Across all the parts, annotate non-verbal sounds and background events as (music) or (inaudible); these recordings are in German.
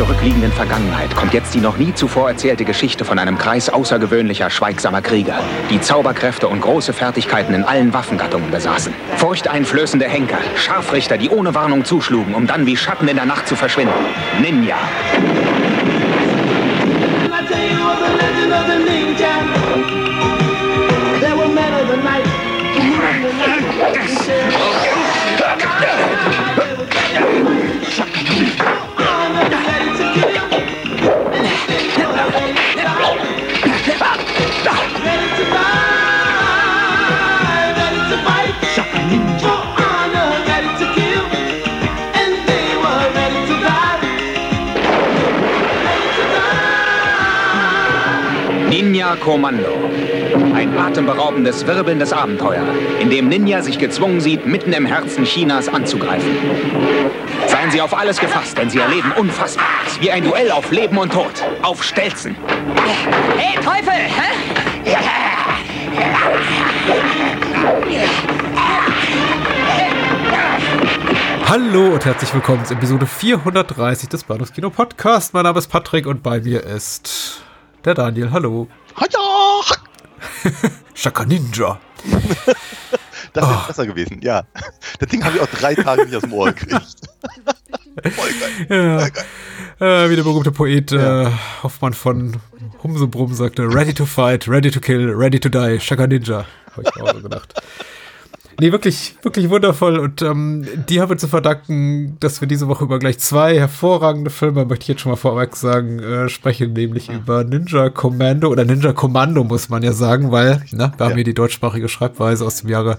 Zurückliegenden Vergangenheit kommt jetzt die noch nie zuvor erzählte Geschichte von einem Kreis außergewöhnlicher, schweigsamer Krieger, die Zauberkräfte und große Fertigkeiten in allen Waffengattungen besaßen. Furchteinflößende Henker, Scharfrichter, die ohne Warnung zuschlugen, um dann wie Schatten in der Nacht zu verschwinden. Ninja. Ninja Kommando. Ein atemberaubendes, wirbelndes Abenteuer, in dem Ninja sich gezwungen sieht, mitten im Herzen Chinas anzugreifen. Seien Sie auf alles gefasst, denn Sie erleben Unfassbares, wie ein Duell auf Leben und Tod, auf Stelzen. Hey, Teufel! Hä? Hallo und herzlich willkommen zu Episode 430 des Bahnhofskino Podcast. Mein Name ist Patrick und bei mir ist der Daniel. Hallo. Shaka (laughs) Ninja. (laughs) das ist oh. besser gewesen, ja. Das Ding habe ich auch drei Tage nicht aus dem Ohr gekriegt. (laughs) Voll geil. Ja. Äh, wie der berühmte Poet ja. äh, Hoffmann von Humsebrum sagte, ready to fight, ready to kill, ready to die, Shaka Ninja. Habe ich auch so gedacht. Nee, wirklich, wirklich wundervoll. Und ähm, die haben wir zu verdanken, dass wir diese Woche über gleich zwei hervorragende Filme, möchte ich jetzt schon mal vorweg sagen, äh, sprechen, nämlich ja. über Ninja Commando oder Ninja Commando, muss man ja sagen, weil, ne, wir haben hier die deutschsprachige Schreibweise aus dem Jahre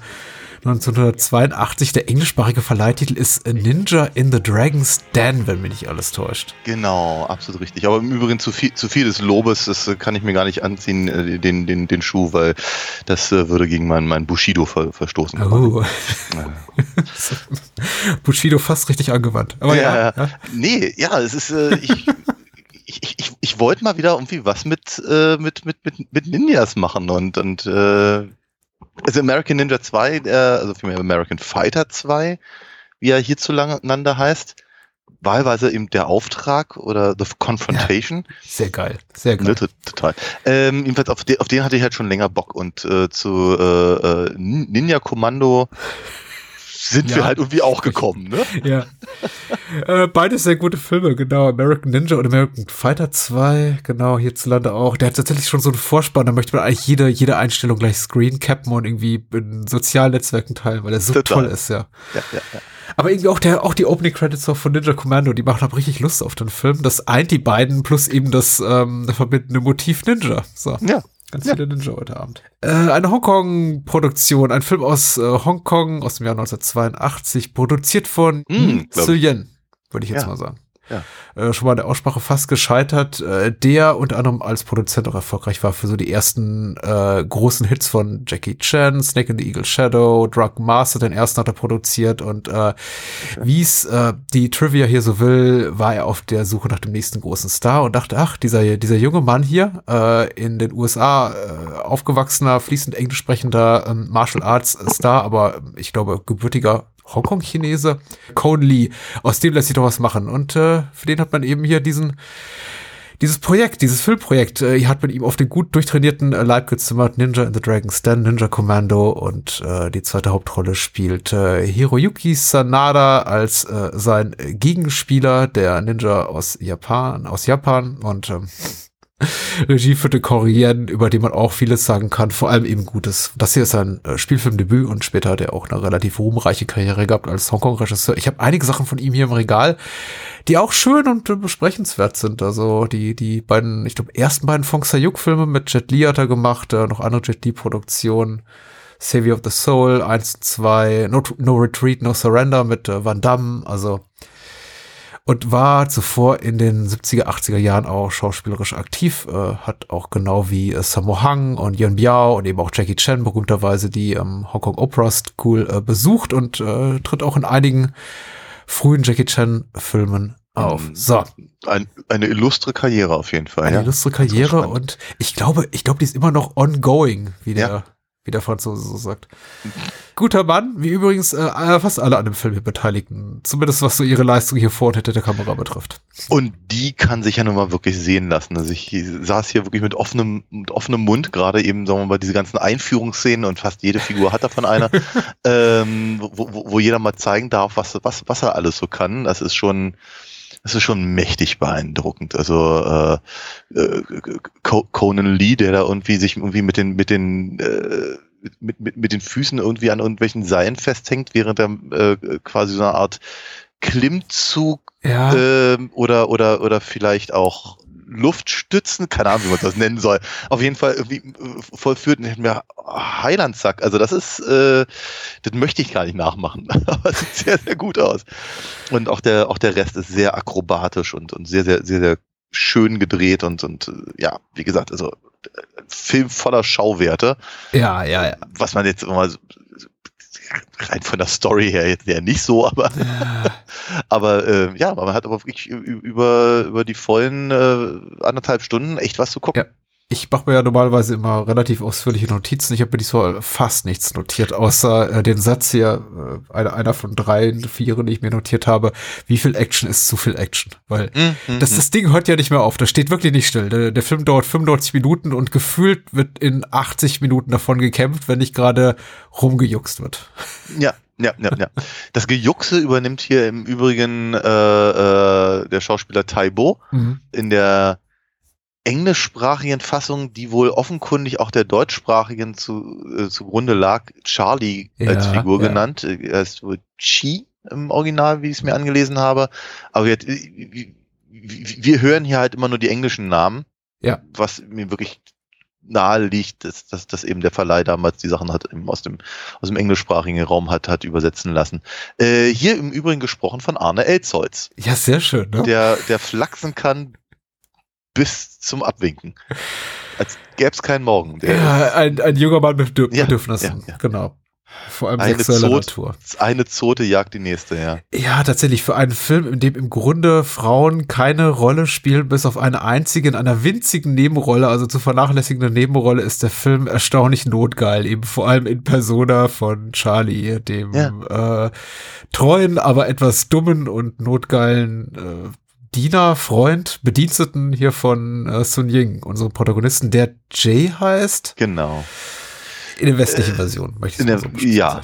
1982. Der englischsprachige Verleihtitel ist Ninja in the Dragon's Den, wenn mich nicht alles täuscht. Genau, absolut richtig. Aber im Übrigen zu viel, zu viel des Lobes, das äh, kann ich mir gar nicht anziehen, äh, den, den, den Schuh, weil das äh, würde gegen mein, mein Bushido ver, verstoßen. Oh. (laughs) Ja. Bushido fast richtig angewandt. Aber ja, ja, ja. Nee, ja, es ist, äh, (laughs) ich, ich, ich, ich wollte mal wieder irgendwie was mit, äh, mit, mit, mit, mit Ninjas machen und, und äh, also American Ninja 2, äh, also vielmehr American Fighter 2, wie er hierzulande heißt, wahlweise eben der Auftrag oder The Confrontation. Ja, sehr geil, sehr geil. Ne, total. Ähm, jedenfalls auf den, auf den hatte ich halt schon länger Bock und äh, zu äh, äh Ninja Kommando sind ja. wir halt irgendwie auch gekommen, ne? (laughs) Ja. äh, beides sehr gute Filme, genau. American Ninja und American Fighter 2, genau, hierzulande auch. Der hat tatsächlich schon so einen Vorspann, da möchte man eigentlich jede, jede Einstellung gleich screen cappen und irgendwie in sozialen Netzwerken teilen, weil er so Total. toll ist, ja. Ja, ja, ja. Aber irgendwie auch der, auch die Opening Credits von Ninja Commando, die machen hab richtig Lust auf den Film. Das eint die beiden plus eben das ähm, verbindende Motiv Ninja. So. Ja, Ganz ja. viele Ninja heute Abend. Äh, eine Hongkong-Produktion, ein Film aus äh, Hongkong aus dem Jahr 1982, produziert von mm, Yen, würde ich jetzt ja. mal sagen. Ja. Äh, schon mal der Aussprache fast gescheitert, äh, der unter anderem als Produzent auch erfolgreich war für so die ersten äh, großen Hits von Jackie Chan, Snake in the Eagle Shadow, Drug Master, den ersten hat er produziert und äh, okay. wie es äh, die Trivia hier so will, war er auf der Suche nach dem nächsten großen Star und dachte, ach, dieser, dieser junge Mann hier, äh, in den USA äh, aufgewachsener, fließend englisch sprechender äh, Martial Arts Star, aber ich glaube gebürtiger Hongkong-Chinese, Cone Lee, aus dem lässt sich doch was machen. Und äh, für den hat man eben hier diesen dieses Projekt, dieses Filmprojekt, äh, hat man ihm auf den gut durchtrainierten äh, Leib gezimmert, Ninja in the Dragon's Den, Ninja Commando und äh, die zweite Hauptrolle spielt äh, Hiroyuki Sanada als äh, sein Gegenspieler, der Ninja aus Japan, aus Japan und ähm, (laughs) Regie führte Korean, über die man auch vieles sagen kann, vor allem eben Gutes. Das hier ist sein äh, Spielfilmdebüt und später hat er auch eine relativ ruhmreiche Karriere gehabt als Hongkong-Regisseur. Ich habe einige Sachen von ihm hier im Regal, die auch schön und äh, besprechenswert sind. Also die, die beiden, ich glaube, ersten beiden Fong Sayuk-Filme mit Jet Li hat er gemacht, äh, noch andere Jet Li-Produktionen. Savior of the Soul, 1 2, no, no Retreat, No Surrender mit Van Damme, also und war zuvor in den 70er, 80er Jahren auch schauspielerisch aktiv, äh, hat auch genau wie äh, Sammo Hung und Yuen Biao und eben auch Jackie Chan berühmterweise die ähm, Hong Kong Opera School äh, besucht und äh, tritt auch in einigen frühen Jackie Chan Filmen auf. Mhm. So. Ein, eine illustre Karriere auf jeden Fall. Eine ja. illustre Karriere und ich glaube, ich glaube, die ist immer noch ongoing, wie der, ja. Wie der Franzose so sagt. Guter Mann, wie übrigens äh, fast alle an dem Film hier Beteiligten. Zumindest was so ihre Leistung hier vor und hinter der Kamera betrifft. Und die kann sich ja nun mal wirklich sehen lassen. Also ich saß hier wirklich mit offenem, mit offenem Mund, gerade eben, sagen wir mal, diese ganzen Einführungsszenen und fast jede Figur hat davon einer, (laughs) ähm, wo, wo, wo jeder mal zeigen darf, was, was, was er alles so kann. Das ist schon, das ist schon mächtig beeindruckend. Also äh, äh, Conan Lee, der da irgendwie sich irgendwie mit den mit den äh, mit, mit, mit den Füßen irgendwie an irgendwelchen Seilen festhängt, während er äh, quasi so eine Art Klimmzug ja. äh, oder oder oder vielleicht auch Luftstützen, keine Ahnung, wie man das nennen soll, auf jeden Fall irgendwie äh, vollführt und mir Heilandsack. Also das ist, äh, das möchte ich gar nicht nachmachen, (laughs) aber es sieht sehr, sehr gut aus. Und auch der, auch der Rest ist sehr akrobatisch und, und sehr, sehr, sehr, sehr schön gedreht und, und äh, ja, wie gesagt, also Film voller Schauwerte. Ja, ja, ja. Was man jetzt immer rein von der Story her jetzt ja nicht so, aber ja. (laughs) aber äh, ja, man hat aber wirklich über über die vollen äh, anderthalb Stunden echt was zu gucken. Ja ich mache mir ja normalerweise immer relativ ausführliche Notizen. Ich habe mir diesmal fast nichts notiert, außer äh, den Satz hier, äh, einer, einer von drei, vier, die ich mir notiert habe, wie viel Action ist zu viel Action? Weil mm, mm, das, das Ding hört ja nicht mehr auf, das steht wirklich nicht still. Der, der Film dauert 95 Minuten und gefühlt wird in 80 Minuten davon gekämpft, wenn nicht gerade rumgejuckst wird. Ja, ja, ja, ja. Das Gejuckse übernimmt hier im Übrigen äh, äh, der Schauspieler Taibo mhm. in der englischsprachigen Fassung, die wohl offenkundig auch der deutschsprachigen zu, äh, zugrunde lag, Charlie ja, als Figur ja. genannt. Er ist wohl Chi im Original, wie ich es mir angelesen habe. Aber wir, wir hören hier halt immer nur die englischen Namen. Ja. Was mir wirklich nahe liegt, dass, dass, dass eben der Verleih damals die Sachen hat aus dem aus dem englischsprachigen Raum hat hat übersetzen lassen. Äh, hier im Übrigen gesprochen von Arne Elzholz. Ja, sehr schön. Ne? Der der flachsen kann bis zum Abwinken. Als gäbe es keinen Morgen. ja, ein, ein junger Mann mit Bedürfnissen, ja, ja, genau. Vor allem eine sexueller Zote, Natur. Eine Zote jagt die nächste, ja. Ja, tatsächlich. Für einen Film, in dem im Grunde Frauen keine Rolle spielen, bis auf eine einzige in einer winzigen Nebenrolle, also zu vernachlässigende Nebenrolle, ist der Film erstaunlich notgeil. Eben vor allem in Persona von Charlie, dem ja. äh, treuen, aber etwas dummen und notgeilen äh, Diener, Freund, Bediensteten hier von äh, Sun Ying, unserem Protagonisten, der Jay heißt. Genau. In der westlichen äh, Version, möchte ich der, so Ja,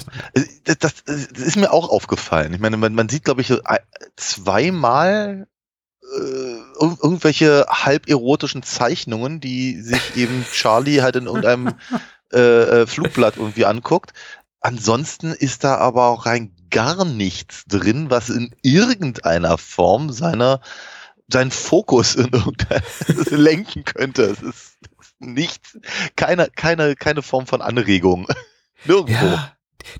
das, das, das, ist mir auch aufgefallen. Ich meine, man, man sieht, glaube ich, zweimal äh, irgendwelche halberotischen Zeichnungen, die sich eben Charlie halt in irgendeinem (laughs) äh, äh, Flugblatt irgendwie anguckt. Ansonsten ist da aber auch rein gar nichts drin, was in irgendeiner Form seiner seinen Fokus in irgendeiner (laughs) lenken könnte. Es ist nichts, keine, keine, keine Form von Anregung. (laughs) Nirgendwo. Ja,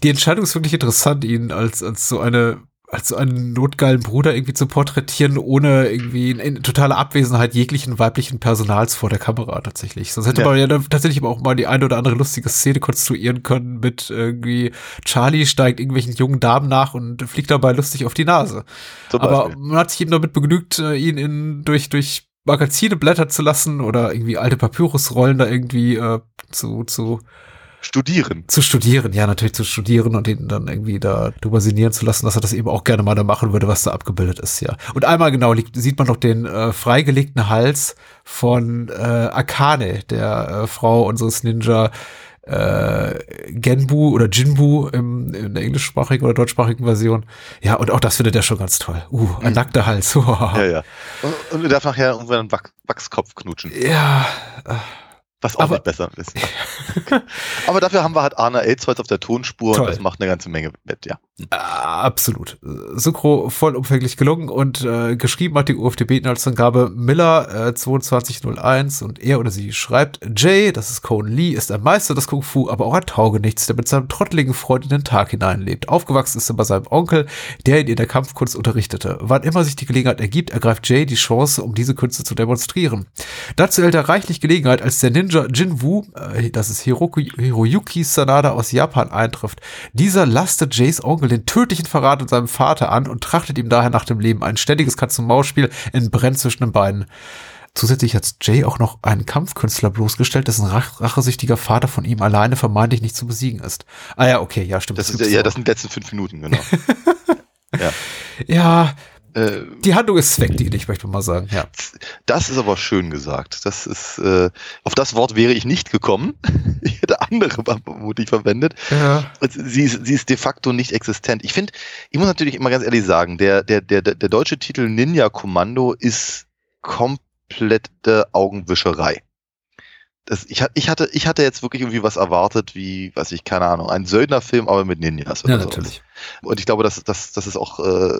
die Entscheidung ist wirklich interessant, ihn als, als so eine als so einen notgeilen Bruder irgendwie zu porträtieren, ohne irgendwie in, in totale Abwesenheit jeglichen weiblichen Personals vor der Kamera tatsächlich. Sonst hätte ja. man ja dann tatsächlich auch mal die eine oder andere lustige Szene konstruieren können mit irgendwie Charlie steigt irgendwelchen jungen Damen nach und fliegt dabei lustig auf die Nase. Aber man hat sich eben damit begnügt, äh, ihn in durch durch Magazine blättern zu lassen oder irgendwie alte Papyrusrollen da irgendwie äh, zu zu Studieren. Zu studieren, ja, natürlich zu studieren und ihn dann irgendwie da drüber sinnieren zu lassen, dass er das eben auch gerne mal da machen würde, was da abgebildet ist, ja. Und einmal genau liegt, sieht man noch den äh, freigelegten Hals von äh, Akane, der äh, Frau unseres Ninja äh, Genbu oder Jinbu im, in der englischsprachigen oder deutschsprachigen Version. Ja, und auch das findet er schon ganz toll. Uh, ein mhm. nackter Hals. (laughs) ja, ja. Und, und er darf nachher irgendwann einen Wach Wachskopf knutschen. Ja. Äh, Was auch Aber- nicht besser ist. (laughs) Aber dafür haben wir halt Arne Elsholz auf der Tonspur Toll. und das macht eine ganze Menge mit, ja. Ah, Absolut. Synchro vollumfänglich gelungen und äh, geschrieben hat die UFDB-Inhaltsangabe Miller äh, 2201 und er oder sie schreibt, Jay, das ist Cohen Lee, ist ein Meister des Kung Fu, aber auch ein Taugenichts, der mit seinem trotteligen Freund in den Tag hineinlebt. Aufgewachsen ist er bei seinem Onkel, der ihn in der Kampfkunst unterrichtete. Wann immer sich die Gelegenheit ergibt, ergreift Jay die Chance, um diese Künste zu demonstrieren. Dazu erhält er reichlich Gelegenheit, als der Ninja Jin Wu, äh, das ist Hiroku, Hiroyuki Sanada aus Japan, eintrifft. Dieser lastet Jays Onkel den tödlichen Verrat an seinem Vater an und trachtet ihm daher nach dem Leben. Ein ständiges Katz-und-Maus-Spiel entbrennt zwischen den beiden. Zusätzlich hat Jay auch noch einen Kampfkünstler bloßgestellt, dessen rach rachesüchtiger Vater von ihm alleine vermeintlich nicht zu besiegen ist. Ah ja, okay, ja, stimmt. Das ist, gibt's ja, das sind die letzten fünf Minuten, genau. (laughs) ja, äh, die Handlung ist zweckdienlich, möchte man mal sagen. Ja. das ist aber schön gesagt. Das ist, äh, auf das Wort wäre ich nicht gekommen. (laughs) Ich hätte andere vermutlich verwendet. ja. Sie ist, sie ist de facto nicht existent. Ich finde, ich muss natürlich immer ganz ehrlich sagen, der, der, der, der der deutsche Titel Ninja Kommando ist komplette Augenwischerei. Das, ich, ich, hatte, ich hatte jetzt wirklich irgendwie was erwartet, wie, weiß ich, keine Ahnung, ein Söldnerfilm, aber mit Ninjas. Ja, oder so. natürlich. Und ich glaube, das, das, das ist auch äh,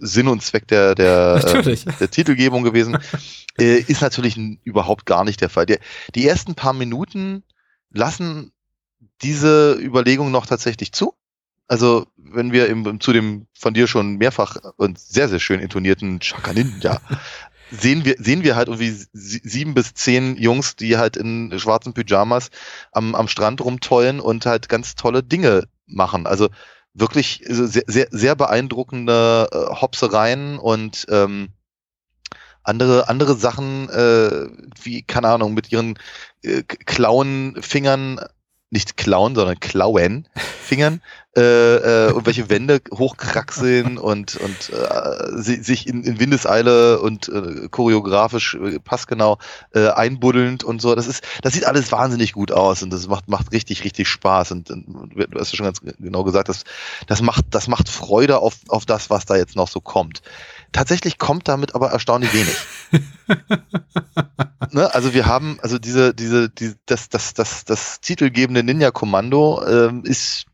Sinn und Zweck der, der, (laughs) äh, der Titelgebung gewesen. (laughs) äh, ist natürlich überhaupt gar nicht der Fall. Der, die ersten paar Minuten lassen diese Überlegung noch tatsächlich zu. Also, wenn wir im, zu dem von dir schon mehrfach und sehr, sehr schön intonierten Chaka Ninja (laughs) sehen wir, sehen wir halt irgendwie sie- sieben bis zehn Jungs, die halt in schwarzen Pyjamas am, am Strand rumtollen und halt ganz tolle Dinge machen. Also wirklich sehr, sehr, sehr beeindruckende äh, Hopsereien und ähm, andere, andere Sachen, äh, wie, keine Ahnung, mit ihren äh, Klauen, Fingern, nicht Klauen, sondern Klauen, Fingern, (laughs) äh, äh, und welche Wände hochkraxeln und, und äh, si- sich in, in Windeseile und äh, choreografisch äh, passgenau äh, einbuddelnd und so. Das ist, das sieht alles wahnsinnig gut aus und das macht, macht richtig, richtig Spaß. Und, und du hast ja schon ganz genau gesagt, das, das macht, das macht Freude auf, auf das, was da jetzt noch so kommt. Tatsächlich kommt damit aber erstaunlich wenig. (laughs) ne? Also wir haben, also diese, diese, die, das, das, das, das titelgebende Ninja-Kommando ähm, ist,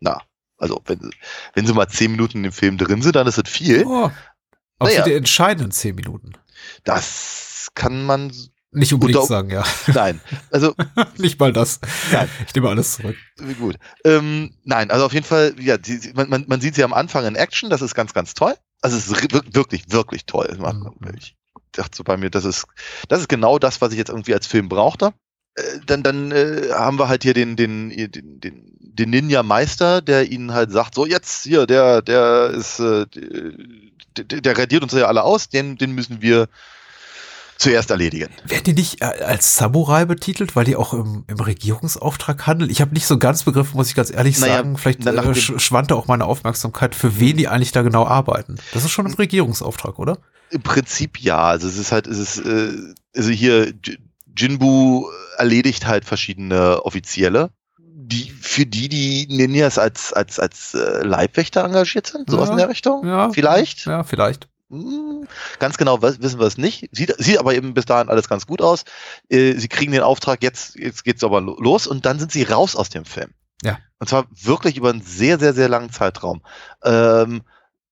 na, also wenn, wenn sie mal zehn Minuten im Film drin sind, dann ist es viel. Oh, auch Naja. die entscheidenden zehn Minuten. Das kann man, Nicht unbedingt Unter- sagen, ja. nein, also (laughs) Nicht mal das. Nein. Ich nehme alles zurück. Gut. Ähm, nein, also auf jeden Fall, ja, die, man, man, man sieht sie am Anfang in Action, das ist ganz, ganz toll. Also es ist wirklich, wirklich toll. Mhm. Ich dachte so bei mir, das ist, das ist genau das, was ich jetzt irgendwie als Film brauchte. Äh, Dann, dann äh, haben wir halt hier den, den, den, den, den Ninja-Meister, der ihnen halt sagt, so jetzt hier, der, der ist, äh, der, der radiert uns ja alle aus, den, den müssen wir zuerst erledigen. Werden die nicht äh, als Samurai betitelt, weil die auch im, im Regierungsauftrag handeln? Ich habe nicht so ganz begriffen, muss ich ganz ehrlich Naja, sagen. Vielleicht äh, sch schwand da auch meine Aufmerksamkeit, für wen die eigentlich da genau arbeiten. Das ist schon im Regierungsauftrag, oder? Im Prinzip ja. Also es ist halt, es ist, äh, also hier Jinbu erledigt halt verschiedene Offizielle, die für die die Ninjas als als als äh, Leibwächter engagiert sind, sowas Ja, in der Richtung. ja. Vielleicht. Ja, vielleicht. Hm, Ganz genau wissen wir es nicht. Sieht, sieht aber eben bis dahin alles ganz gut aus. Äh, sie kriegen den Auftrag, jetzt, jetzt geht's aber lo- los und dann sind sie raus aus dem Film. Ja. Und zwar wirklich über einen sehr, sehr, sehr langen Zeitraum. Ähm,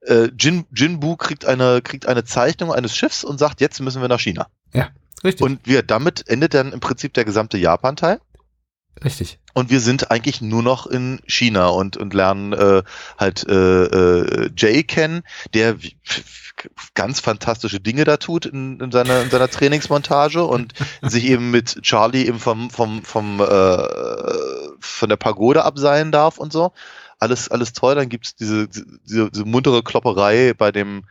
äh, Jin, Jinbu kriegt eine, kriegt eine Zeichnung eines Schiffs und sagt, jetzt müssen wir nach China. Richtig. Und wir, damit endet dann im Prinzip der gesamte Japan-Teil. richtig. Und wir sind eigentlich nur noch in China und, und lernen äh, halt äh, äh, Jay kennen, der ganz fantastische Dinge da tut in, in, seiner, in seiner Trainingsmontage und (laughs) sich eben mit Charlie eben vom, vom, vom äh, von der Pagode abseilen darf und so. Alles, alles toll. Dann gibt's diese, diese, diese muntere Klopperei bei dem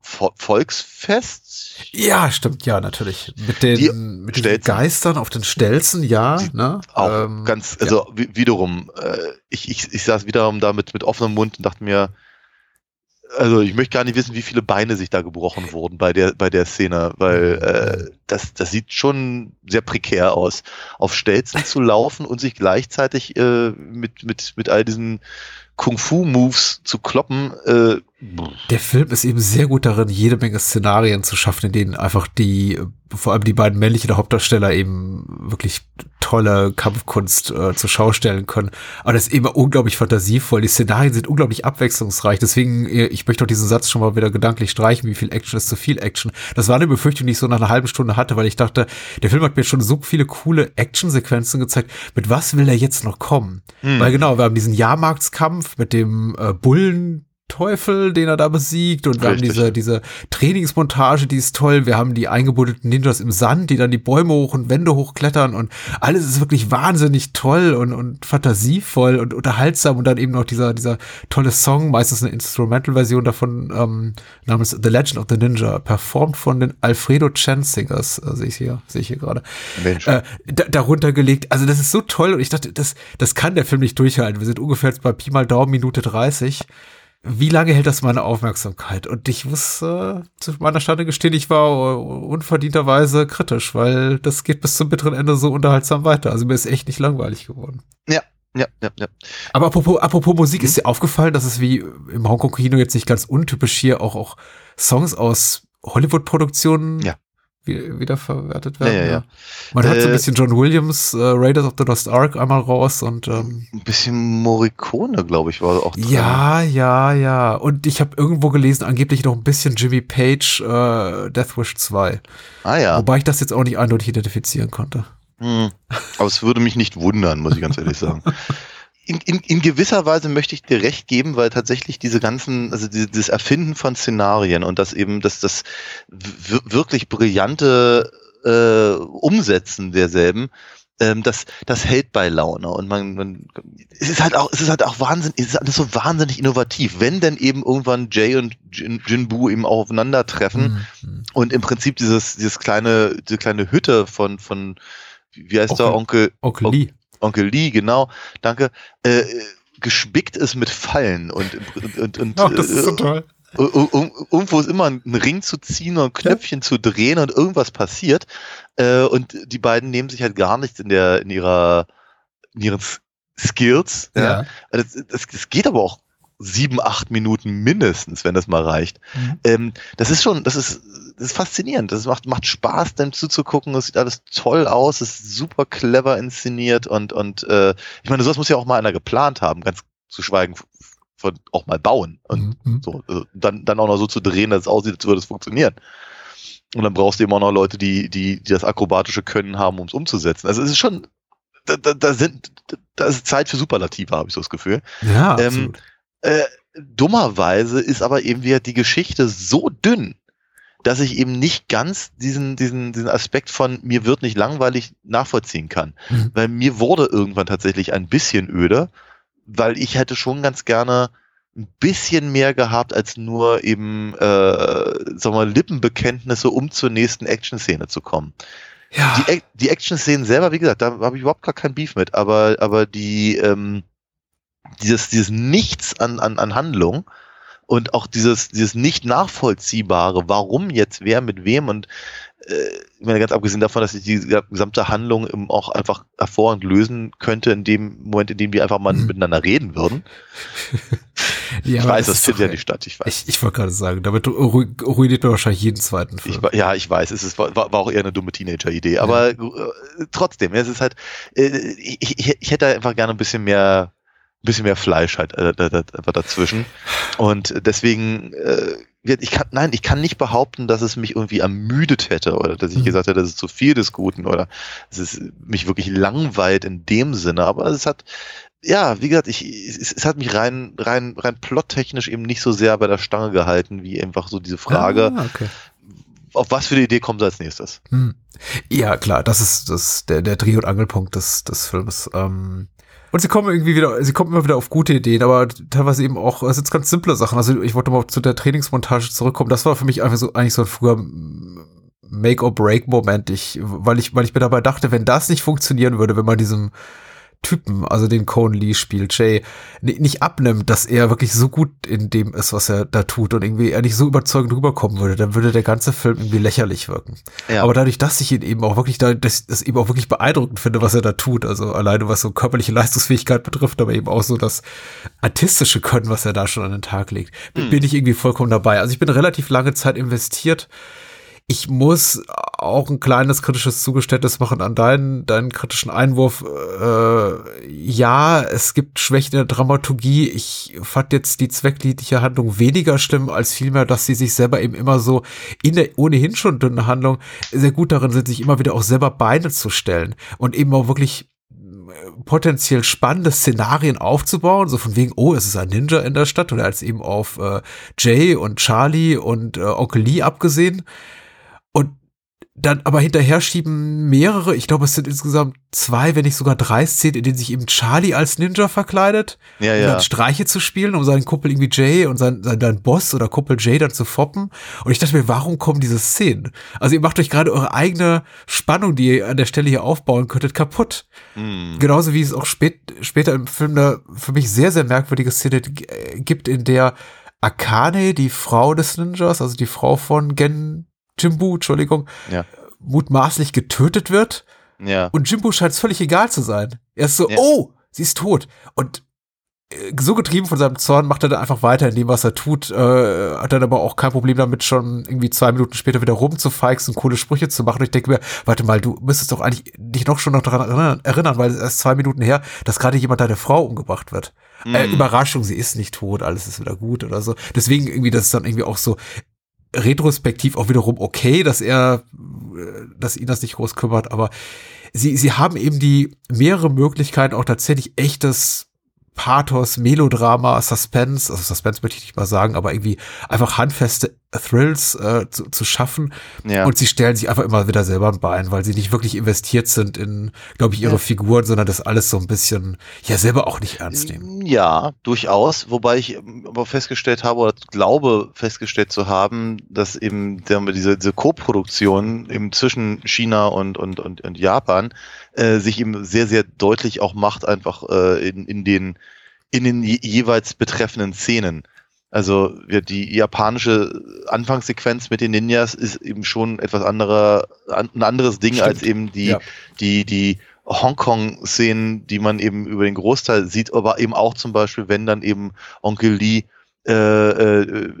Volksfest. Ja, stimmt, ja, natürlich. Mit den, Die mit den. Geistern auf den Stelzen, ja, ne? Auch Ähm, ganz, also wi- wiederum, äh, ich, ich, ich saß wiederum da mit, mit offenem Mund und dachte mir, also ich möchte gar nicht wissen, wie viele Beine sich da gebrochen wurden bei der, bei der Szene, weil äh, das, das sieht schon sehr prekär aus. Auf Stelzen zu laufen und sich gleichzeitig äh, mit, mit, mit all diesen Kung-Fu-Moves zu kloppen, äh, der Film ist eben sehr gut darin, jede Menge Szenarien zu schaffen, in denen einfach die, vor allem die beiden männlichen Hauptdarsteller eben wirklich tolle Kampfkunst äh, zur Schau stellen können. Aber das ist eben unglaublich fantasievoll. Die Szenarien sind unglaublich abwechslungsreich. Deswegen, äh, ich möchte auch diesen Satz schon mal wieder gedanklich streichen, wie viel Action ist zu viel Action. Das war eine Befürchtung, die ich so nach einer halben Stunde hatte, weil ich dachte, der Film hat mir schon so viele coole Actionsequenzen gezeigt. Mit was will er jetzt noch kommen? Hm. Weil genau, wir haben diesen Jahrmarktskampf mit dem äh, Bullen, Teufel, den er da besiegt und wir Richtig. haben diese, diese Trainingsmontage, die ist toll. Wir haben die eingebuddeten Ninjas im Sand, die dann die Bäume hoch und Wände hochklettern und alles ist wirklich wahnsinnig toll und, und fantasievoll und unterhaltsam und dann eben noch dieser, dieser tolle Song, meistens eine Instrumental-Version davon, ähm, namens The Legend of the Ninja, performt von den Alfredo Chen Singers, äh, sehe ich hier, sehe ich hier gerade. Äh, da, darunter gelegt. Also das ist so toll und ich dachte, das, das kann der Film nicht durchhalten. Wir sind ungefähr jetzt bei Pi mal Daumen Minute 30 wie lange hält das meine Aufmerksamkeit? Und ich muss äh, zu meiner Stande gestehen, ich war unverdienterweise kritisch, weil das geht bis zum bitteren Ende so unterhaltsam weiter. Also mir ist echt nicht langweilig geworden. Ja, ja, ja, ja. Aber apropos, apropos Musik, mhm. ist dir aufgefallen, dass es wie im Hongkong-Kino jetzt nicht ganz untypisch hier auch, auch Songs aus Hollywood-Produktionen ja wiederverwertet werden. Ja, ja, ja. Man äh, hat so ein äh, bisschen John Williams, äh, Raiders of the Lost Ark einmal raus und ähm, ein bisschen Morricone, glaube ich, war auch drin. Ja, ja, ja. Und ich habe irgendwo gelesen, angeblich noch ein bisschen Jimmy Page, äh, Death Wish 2. Ah ja. Wobei ich das jetzt auch nicht eindeutig identifizieren konnte. Hm. Aber es würde mich nicht wundern, muss ich ganz ehrlich sagen. (laughs) in, in, in gewisser Weise möchte ich dir recht geben, weil tatsächlich diese ganzen, also dieses Erfinden von Szenarien und das eben, das, das wirklich brillante äh, Umsetzen derselben, ähm, das, das hält bei Laune und man, man es ist halt auch, es ist halt auch wahnsinnig, es ist alles so wahnsinnig innovativ. Wenn denn eben irgendwann Jay und Jin, Jinbu eben auch aufeinandertreffen mhm. und im Prinzip dieses, dieses kleine, diese kleine Hütte von, von, wie heißt Onkel, der Onkel? Onkel Lee. Onkel Lee, genau, danke, äh, gespickt ist mit Fallen und, und, und, (laughs) Ach, das ist so äh, toll. Irgendwo ist immer ein Ring zu ziehen und ein Knöpfchen ja. zu drehen und irgendwas passiert. Äh, und die beiden nehmen sich halt gar nichts in der, in ihrer, in ihren Skills. Ja. ja. Das, das, das geht aber auch sieben, acht Minuten mindestens, wenn das mal reicht. Mhm. Ähm, das ist schon, das ist, ist faszinierend. Das macht, macht Spaß, dem zuzugucken. Es sieht alles toll aus, es ist super clever inszeniert und, und äh, ich meine, sowas muss ja auch mal einer geplant haben, ganz zu schweigen von auch mal bauen und mhm. so. Also dann, dann auch noch so zu drehen, dass es aussieht, als würde es funktionieren. Und dann brauchst du eben auch noch Leute, die, die, die das akrobatische Können haben, um es umzusetzen. Also es ist schon, da, da, da sind, da ist Zeit für Superlative, habe ich so das Gefühl. Ja, ähm. Äh, dummerweise ist aber eben wieder die Geschichte so dünn, dass ich eben nicht ganz diesen, diesen, diesen Aspekt von mir wird nicht langweilig nachvollziehen kann. Mhm. Weil mir wurde irgendwann tatsächlich ein bisschen öde, weil ich hätte schon ganz gerne ein bisschen mehr gehabt als nur eben, äh, sagen wir, Lippenbekenntnisse, um zur nächsten Action-Szene zu kommen. Ja. Die, die Action-Szenen selber, wie gesagt, da habe ich überhaupt gar kein Beef mit, aber, aber die, ähm, dieses, dieses Nichts an, an, an Handlung und auch dieses, dieses nicht nachvollziehbare, warum jetzt wer mit wem und äh, ich meine, ganz abgesehen davon, dass ich die gesamte Handlung auch einfach hervorragend lösen könnte, in dem Moment, in dem wir einfach mal mhm. miteinander reden würden. (laughs) ja, ich weiß, das findet ja nicht statt, ich weiß. Ich, ich wollte gerade sagen, damit ruiniert man wahrscheinlich jeden zweiten Film. Ich, ja, ich weiß, es ist, war, war auch eher eine dumme Teenager-Idee, aber ja. äh, trotzdem, es ist halt, äh, ich, ich, ich hätte einfach gerne ein bisschen mehr bisschen mehr Fleisch halt äh, dazwischen. Und deswegen, äh, ich kann, nein, ich kann nicht behaupten, dass es mich irgendwie ermüdet hätte oder dass ich mhm. gesagt hätte, das ist zu viel des Guten oder es ist mich wirklich langweilt in dem Sinne. Aber es hat, ja, wie gesagt, ich, es, es hat mich rein, rein, rein plottechnisch eben nicht so sehr bei der Stange gehalten, wie einfach so diese Frage. Ah, okay auf was für eine Idee kommt als nächstes? Hm. Ja, klar, das ist das, der, der Dreh- und Angelpunkt des, des Films. Ähm, und sie kommen irgendwie wieder, sie kommen immer wieder auf gute Ideen, aber teilweise eben auch, es sind ganz simple Sachen. Also ich wollte mal zu der Trainingsmontage zurückkommen. Das war für mich einfach so, eigentlich so ein früher Make-or-Break-Moment. Ich, weil ich, weil ich mir dabei dachte, wenn das nicht funktionieren würde, wenn man diesem, Typen, also den Cone Lee spielt, Jay, nicht abnimmt, dass er wirklich so gut in dem ist, was er da tut und irgendwie er nicht so überzeugend rüberkommen würde, dann würde der ganze Film irgendwie lächerlich wirken. Ja. Aber dadurch, dass ich ihn eben auch wirklich da, das, das eben auch wirklich beeindruckend finde, was er da tut, also alleine was so körperliche Leistungsfähigkeit betrifft, aber eben auch so das artistische Können, was er da schon an den Tag legt, hm. bin ich irgendwie vollkommen dabei. Also ich bin relativ lange Zeit investiert ich muss auch ein kleines kritisches Zugeständnis machen an deinen, deinen kritischen Einwurf. Äh, ja, es gibt Schwächen in der Dramaturgie. Ich fand jetzt die zweckliedliche Handlung weniger schlimm, als vielmehr, dass sie sich selber eben immer so in der ohnehin schon dünnen Handlung sehr gut darin sind, sich immer wieder auch selber Beine zu stellen und eben auch wirklich äh, potenziell spannende Szenarien aufzubauen, so von wegen, oh, es ist ein Ninja in der Stadt oder als eben auf äh, Jay und Charlie und äh, Onkel Lee abgesehen dann aber hinterher schieben mehrere, ich glaube, es sind insgesamt zwei, wenn nicht sogar drei Szenen, in denen sich eben Charlie als Ninja verkleidet, ja, um ja. dann Streiche zu spielen, um seinen Kumpel irgendwie Jay und sein, sein, sein Boss oder Kumpel Jay dann zu foppen. Und ich dachte mir, warum kommen diese Szenen? Also ihr macht euch gerade eure eigene Spannung, die ihr an der Stelle hier aufbauen könntet, kaputt. Mhm. Genauso wie es auch spät, später im Film eine für mich sehr, sehr merkwürdige Szene gibt, in der Akane, die Frau des Ninjas, also die Frau von Gen Jimbo, Entschuldigung, ja. mutmaßlich getötet wird. Ja. Und Jimbo scheint es völlig egal zu sein. Er ist so, ja. oh, sie ist tot. Und äh, so getrieben von seinem Zorn macht er dann einfach weiter in dem, was er tut, äh, hat dann aber auch kein Problem damit, schon irgendwie zwei Minuten später wieder rumzufeixen, coole Sprüche zu machen. Und ich denke mir, warte mal, du müsstest doch eigentlich dich noch schon noch daran erinnern, erinnern weil es erst zwei Minuten her, dass gerade jemand deine Frau umgebracht wird. Mm. Äh, Überraschung, sie ist nicht tot, alles ist wieder gut oder so. Deswegen irgendwie, das ist dann irgendwie auch so, retrospektiv auch wiederum okay, dass er, dass ihn das nicht groß kümmert, aber sie, sie haben eben die mehrere Möglichkeiten, auch tatsächlich echtes Pathos, Melodrama, Suspense, also Suspense möchte ich nicht mal sagen, aber irgendwie einfach handfeste Thrills äh, zu, zu schaffen. Ja. Und sie stellen sich einfach immer wieder selber ein Bein, weil sie nicht wirklich investiert sind in, glaube ich, ihre ja. Figuren, sondern das alles so ein bisschen, ja, selber auch nicht ernst nehmen. Ja, durchaus. Wobei ich aber festgestellt habe oder glaube festgestellt zu haben, dass eben diese, diese Co-Produktion eben zwischen China und, und, und, und Japan äh, sich eben sehr, sehr deutlich auch macht, einfach äh, in, in den in den jeweils betreffenden Szenen. Also ja, die japanische Anfangssequenz mit den Ninjas ist eben schon etwas anderer, ein anderes Ding Stimmt. als eben die, ja. die, die Hongkong-Szenen, die man eben über den Großteil sieht, aber eben auch zum Beispiel, wenn dann eben Onkel Lee äh, äh,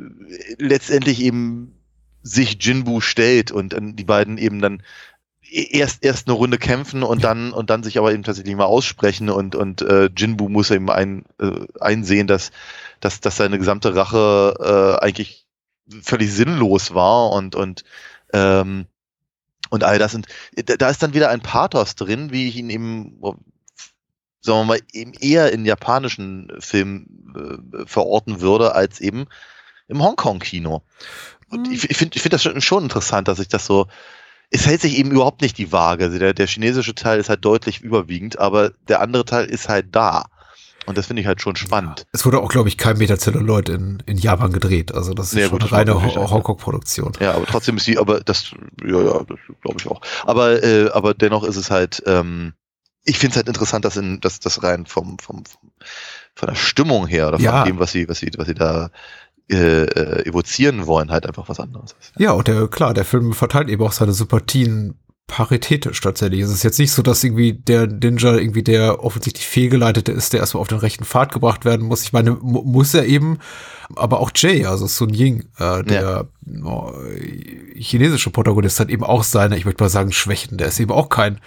letztendlich eben sich Jinbu stellt und dann die beiden eben dann erst erst eine Runde kämpfen und dann und dann sich aber eben tatsächlich mal aussprechen und und äh, Jinbu muss eben ein, äh, einsehen, dass dass dass seine gesamte Rache äh, eigentlich völlig sinnlos war und und ähm, und all das und da ist dann wieder ein Pathos drin, wie ich ihn eben sagen wir mal eben eher in japanischen Filmen äh, verorten würde als eben im Hongkong Kino. Und ich, ich finde ich finde das schon interessant, dass ich das so es hält sich eben überhaupt nicht die Waage. Also der, der chinesische Teil ist halt deutlich überwiegend, aber der andere Teil ist halt da. Und das finde ich halt schon spannend. Es wurde auch, glaube ich, kein Meter Celluloid in, in Japan gedreht. Also das ist nee, schon gut, eine reine Hongkong-Produktion. Ja, aber trotzdem ist die, aber das, ja, ja, das glaube ich auch. Aber, äh, aber dennoch ist es halt, ähm, ich finde es halt interessant, dass in, dass das rein vom, vom, vom von der Stimmung her oder von ja. dem, was sie, was sie, was sie da äh, äh, evozieren wollen, halt einfach was anderes ist. Ja, und der, klar, der Film verteilt eben auch seine Sympathien paritätisch tatsächlich. Es ist jetzt nicht so, dass irgendwie der Ninja irgendwie der offensichtlich fehlgeleitete ist, der erstmal auf den rechten Pfad gebracht werden muss. Ich meine, muss er eben, aber auch Jay, also Sun Ying, äh, der ja. oh, chinesische Protagonist, hat eben auch seine, ich möchte mal sagen, Schwächen. Der ist eben auch kein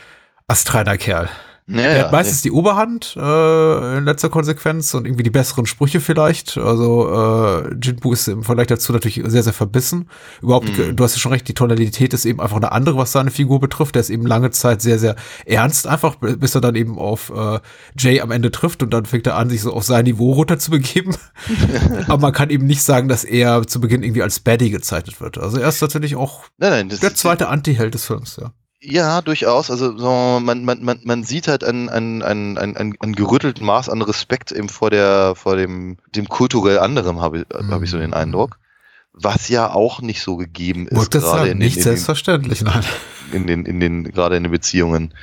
astreiner Kerl. Ja, er hat meistens ja. die Oberhand äh, in letzter Konsequenz und irgendwie die besseren Sprüche vielleicht. Also äh, Jinbu ist im Vergleich dazu natürlich sehr, sehr verbissen. Überhaupt, mhm. du hast ja schon recht, die Tonalität ist eben einfach eine andere, was seine Figur betrifft. Der ist eben lange Zeit sehr, sehr ernst einfach, bis er dann eben auf äh, Jay am Ende trifft und dann fängt er an, sich so auf sein Niveau runter zu begeben. (laughs) Aber man kann eben nicht sagen, dass er zu Beginn irgendwie als Baddie gezeichnet wird. Also er ist natürlich auch nein, nein, der zweite Anti-Held des Films, ja. Ja, durchaus. Also so, man, man, man, man sieht halt ein, ein, ein, ein, ein, gerüttelten Maß an Respekt eben vor der, vor dem, dem kulturell anderen, habe mhm. hab ich so den Eindruck. Was ja auch nicht so gegeben ist. gerade in den, nicht in selbstverständlich, den, nein. In den, in den, gerade in den Beziehungen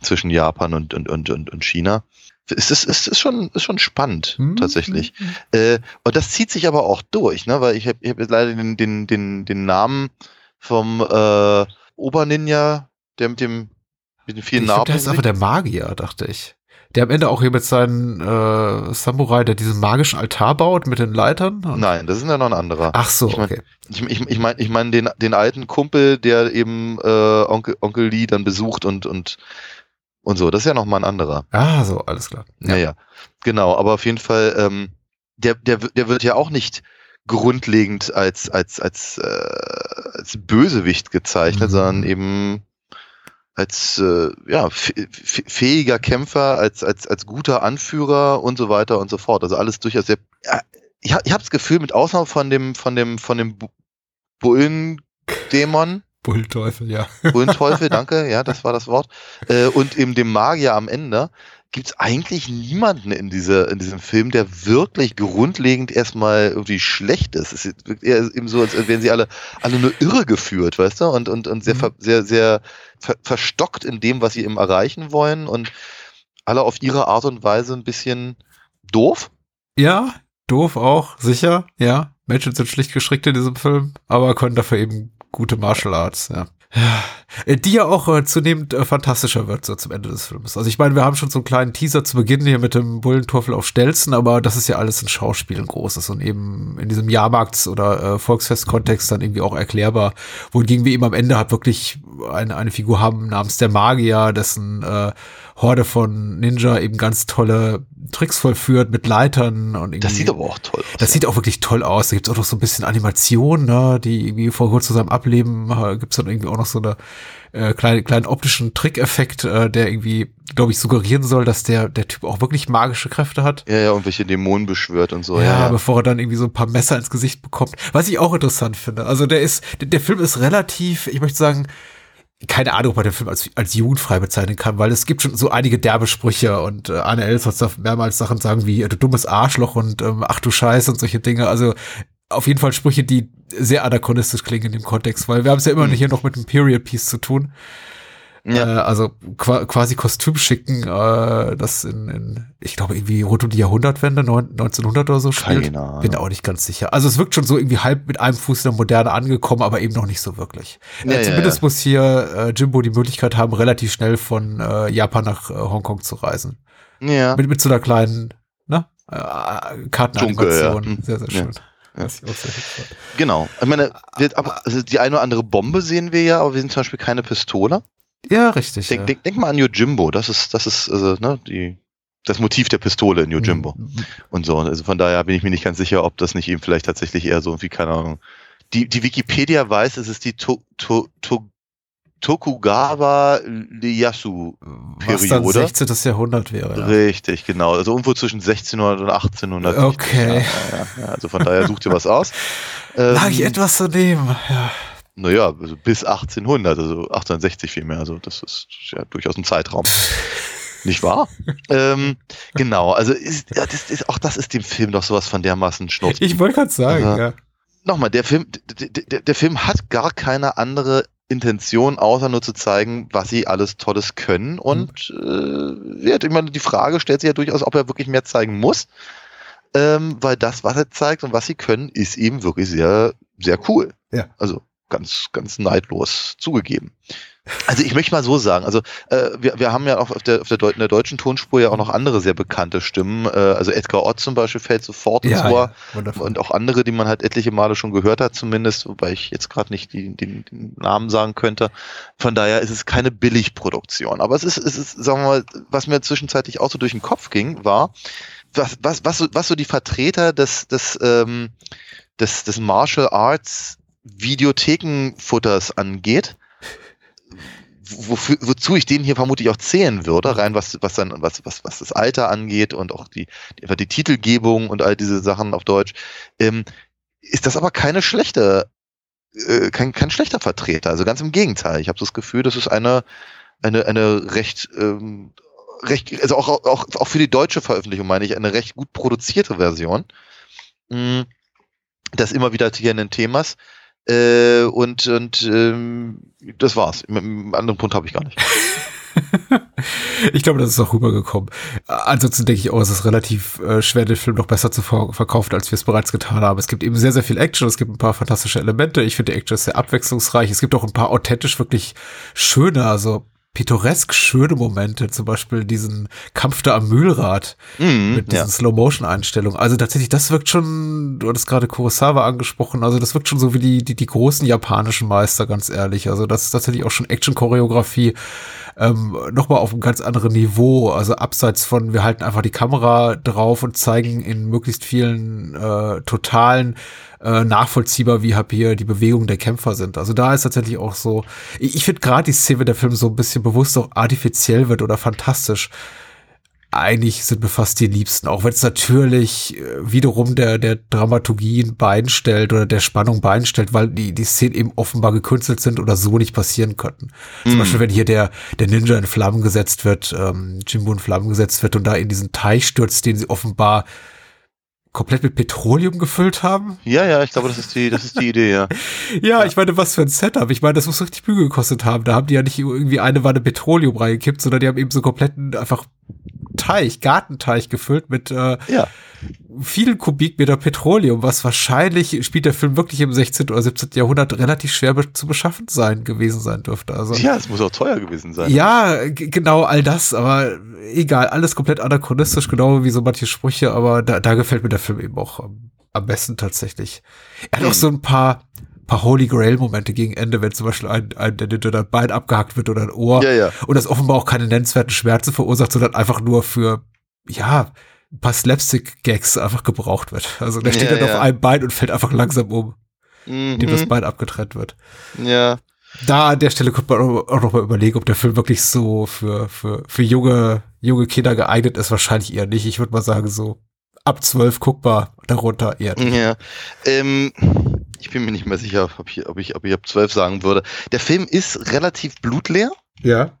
zwischen Japan und, und, und, und, und China. Es ist, es ist schon, ist schon spannend, mhm. tatsächlich. Mhm. Äh, und das zieht sich aber auch durch, ne? weil ich habe ich hab leider den, den, den, den Namen vom äh, Oberninja, der mit dem mit den vielen ich Narben. Glaub, der ist aber der Magier, dachte ich. Der am Ende auch hier mit seinen äh, Samurai, der diesen magischen Altar baut mit den Leitern? Nein, das ist ja noch ein anderer. Ach so, ich mein, okay. Ich, ich, ich meine ich mein den, den alten Kumpel, der eben äh, Onkel, Onkel Lee dann besucht und, und, und so. Das ist ja noch mal ein anderer. Ah, so, alles klar. Ja, ja. Genau, aber auf jeden Fall, ähm, der, der, der wird ja auch nicht grundlegend als, als, als, äh, als Bösewicht gezeichnet, mhm. sondern eben als äh, ja, fähiger Kämpfer, als, als, als guter Anführer und so weiter und so fort. Also alles durchaus sehr. Ja, ich habe ich hab das Gefühl, mit Ausnahme von dem, von dem, von dem Bullendämon. Bullteufel, ja. Bullenteufel, danke, ja, das war das Wort. Äh, und eben dem Magier am Ende gibt es eigentlich niemanden in, dieser, in diesem Film, der wirklich grundlegend erstmal irgendwie schlecht ist. Es ist eher eben so, als wären sie alle, alle nur irre geführt, weißt du? Und, und, und sehr, mhm. sehr, sehr ver verstockt in dem, was sie eben erreichen wollen und alle auf ihre Art und Weise ein bisschen doof. Ja, doof auch, sicher, ja. Menschen sind schlicht geschickt in diesem Film, aber können dafür eben gute Martial Arts, ja. Äh, die ja auch äh, zunehmend äh, fantastischer wird, so zum Ende des Films. Also ich meine, wir haben schon so einen kleinen Teaser zu Beginn hier mit dem Bullenteufel auf Stelzen, aber das ist ja alles ein Schauspiel, ein großes und eben in diesem Jahrmarkts- oder äh, Volksfest-Kontext dann irgendwie auch erklärbar, wohingegen wir eben am Ende halt wirklich eine, eine Figur haben namens der Magier, dessen äh, Horde von Ninja eben ganz tolle Tricks vollführt mit Leitern und irgendwie. Das sieht aber auch toll aus. Das ja. sieht auch wirklich toll aus. Da gibt's auch noch so ein bisschen Animation, ne, die irgendwie vor kurz zu seinem Ableben äh, gibt's dann irgendwie auch noch so eine äh, kleine, kleinen optischen Trickeffekt, äh, der irgendwie, glaube ich, suggerieren soll, dass der, der Typ auch wirklich magische Kräfte hat. Ja, ja, und welche Dämonen beschwört und so. Ja, ja, bevor er dann irgendwie so ein paar Messer ins Gesicht bekommt. Was ich auch interessant finde. Also der ist, der, der Film ist relativ, ich möchte sagen, keine Ahnung, ob man den Film als, als jugendfrei bezeichnen kann, weil es gibt schon so einige derbe Sprüche und äh, Anne Elsholz darf mehrmals Sachen sagen wie, du dummes Arschloch und ähm, ach du Scheiße und solche Dinge. Also auf jeden Fall Sprüche, die sehr anachronistisch klingen in dem Kontext, weil wir haben es ja immer mhm. hier noch mit einem Period Piece zu tun. Ja. Äh, also quasi Kostüm schicken, äh, das in, in, ich glaube, irgendwie rund um die Jahrhundertwende, 1900 oder so spielt. Keine Ahnung. Bin auch nicht ganz sicher. Also es wirkt schon so irgendwie halb mit einem Fuß in der Moderne angekommen, aber eben noch nicht so wirklich. Äh, ja, äh, zumindest ja, muss hier äh, Jimbo die Möglichkeit haben, relativ schnell von äh, Japan nach äh, Hongkong zu reisen. Ja. Mit, mit so einer kleinen, ne? Äh, Kartenanimation. Dunkel. Sehr, sehr schön. Ja. Genau. Ich meine, wir, aber, also die eine oder andere Bombe sehen wir ja, aber wir sind zum Beispiel keine Pistole. Ja, richtig. Denk, ja. denk, denk mal an Yojimbo, das ist, das ist, also, ne, die, das Motiv der Pistole in Yojimbo. Mhm. Und so. Also von daher bin ich mir nicht ganz sicher, ob das nicht eben vielleicht tatsächlich eher so wie, keine Ahnung. Die, die Wikipedia weiß, es ist die to, to, to, Tokugawa Ieyasu Periode. Was dann 16. Jahrhundert wäre. Ja. Richtig, genau. Also irgendwo zwischen 1600 und 1800. Okay. Ja, ja, also von daher sucht ihr was aus. (laughs) Lag ich ähm, etwas daneben, ja. Naja, also bis 1800, also 1860 vielmehr. Also das ist ja durchaus ein Zeitraum. (laughs) Nicht wahr? ähm, genau, also ist, ja, das ist, auch das ist dem Film doch sowas von dermaßen Schnurz. Ich wollte gerade sagen, also, ja. Nochmal, der Film, der, der Film hat gar keine andere Intention, außer nur zu zeigen, was sie alles Tolles können. Und mhm. äh, ja, ich meine, die Frage stellt sich ja durchaus, ob er wirklich mehr zeigen muss. Ähm, weil das, was er zeigt und was sie können, ist eben wirklich sehr, sehr cool. Ja. Also ganz, ganz neidlos zugegeben. Also ich möchte mal so sagen, also äh, wir, wir haben ja auch auf der, auf der, Deu der deutschen Tonspur ja auch noch andere sehr bekannte Stimmen. Äh, also Edgar Ott zum Beispiel fällt sofort ins Ohr ja, und auch andere, die man halt etliche Male schon gehört hat zumindest, wobei ich jetzt gerade nicht die, den, den Namen sagen könnte. Von daher ist es keine Billigproduktion. Aber es ist, es ist, sagen wir mal, was mir zwischenzeitlich auch so durch den Kopf ging, war, was, was, was, so, was so die Vertreter des, des, ähm, des, des Martial Arts Videothekenfutters angeht, wofür, wozu ich den hier vermutlich auch zählen würde, rein was, was dann, was, was, was das Alter angeht und auch die, die, die Titelgebung und all diese Sachen auf Deutsch, ähm, ist das aber keine schlechte, äh, kein, kein schlechter Vertreter. Also ganz im Gegenteil. Ich habe das Gefühl, das ist eine, eine, eine recht, ähm, recht, also auch, auch, auch für die deutsche Veröffentlichung meine ich, eine recht gut produzierte Version. Mm, das immer wieder hier ein Themas. Äh, und und ähm, das war's. Einen anderen Punkt habe ich gar nicht. (laughs) Ich glaube, das ist auch rübergekommen. Ansonsten denke ich auch, es ist relativ äh, schwer, den Film noch besser zu verkaufen, als wir es bereits getan haben. Es gibt eben sehr, sehr viel Action, es gibt ein paar fantastische Elemente. Ich finde, die Action sehr abwechslungsreich. Es gibt auch ein paar authentisch wirklich schöne, also pittoresk schöne Momente, zum Beispiel diesen Kampf da am Mühlrad mm, mit diesen ja. Slow-Motion-Einstellungen. Also tatsächlich, das wirkt schon, du hattest gerade Kurosawa angesprochen, also das wirkt schon so wie die, die, die großen japanischen Meister, ganz ehrlich. Also das ist tatsächlich auch schon Action-Choreografie ähm, nochmal auf einem ganz anderen Niveau. Also abseits von, wir halten einfach die Kamera drauf und zeigen in möglichst vielen äh, Totalen äh, nachvollziehbar, wie hier die Bewegungen der Kämpfer sind. Also da ist tatsächlich auch so, ich, ich finde gerade die Szene, der Film so ein bisschen bewusst auch artifiziell wird oder fantastisch eigentlich sind mir fast die Liebsten, auch wenn es natürlich äh, wiederum der, der Dramaturgie ein Bein stellt oder der Spannung Bein stellt, weil die, die Szenen eben offenbar gekünstelt sind oder so nicht passieren könnten. Mhm. Zum Beispiel, wenn hier der, der Ninja in Flammen gesetzt wird, ähm, Jimbo in Flammen gesetzt wird und da in diesen Teich stürzt, den sie offenbar komplett mit Petroleum gefüllt haben. Ja, ja, ich glaube, das ist die, das ist die Idee, ja. (laughs) ja, ja, ich meine, was für ein Setup. Ich meine, das muss richtig Bügel gekostet haben. Da haben die ja nicht irgendwie eine Wanne Petroleum reingekippt, sondern die haben eben so kompletten einfach Teich, Gartenteich gefüllt mit äh, ja. vielen Kubikmeter Petroleum, was wahrscheinlich, spielt der Film wirklich im 16. oder 17. Jahrhundert relativ schwer be zu beschaffen sein gewesen sein dürfte. Also, ja, es muss auch teuer gewesen sein. Ja, genau, all das, aber egal, alles komplett anachronistisch, genau wie so manche Sprüche, aber da, da gefällt mir der Film eben auch am, am besten tatsächlich. Er hat mhm. auch so ein paar paar Holy Grail Momente gegen Ende, wenn zum Beispiel ein, ein der Bein abgehackt wird oder ein Ohr ja, ja. und das offenbar auch keine nennenswerten Schmerzen verursacht, sondern einfach nur für ja ein paar Slapstick-Gags einfach gebraucht wird. Also der steht ja, dann auf einem Bein und fällt einfach langsam um, mhm. dem das Bein abgetrennt wird. Ja. Da an der Stelle könnte man auch noch mal überlegen, ob der Film wirklich so für, für, für junge, junge Kinder geeignet ist. Wahrscheinlich eher nicht. Ich würde mal sagen, so ab zwölf guckbar, darunter eher. Nicht. Ja. Ähm, ich bin mir nicht mehr sicher, ob ich, ob ich, ob ich ab zwölf sagen würde. Der Film ist relativ blutleer. Ja.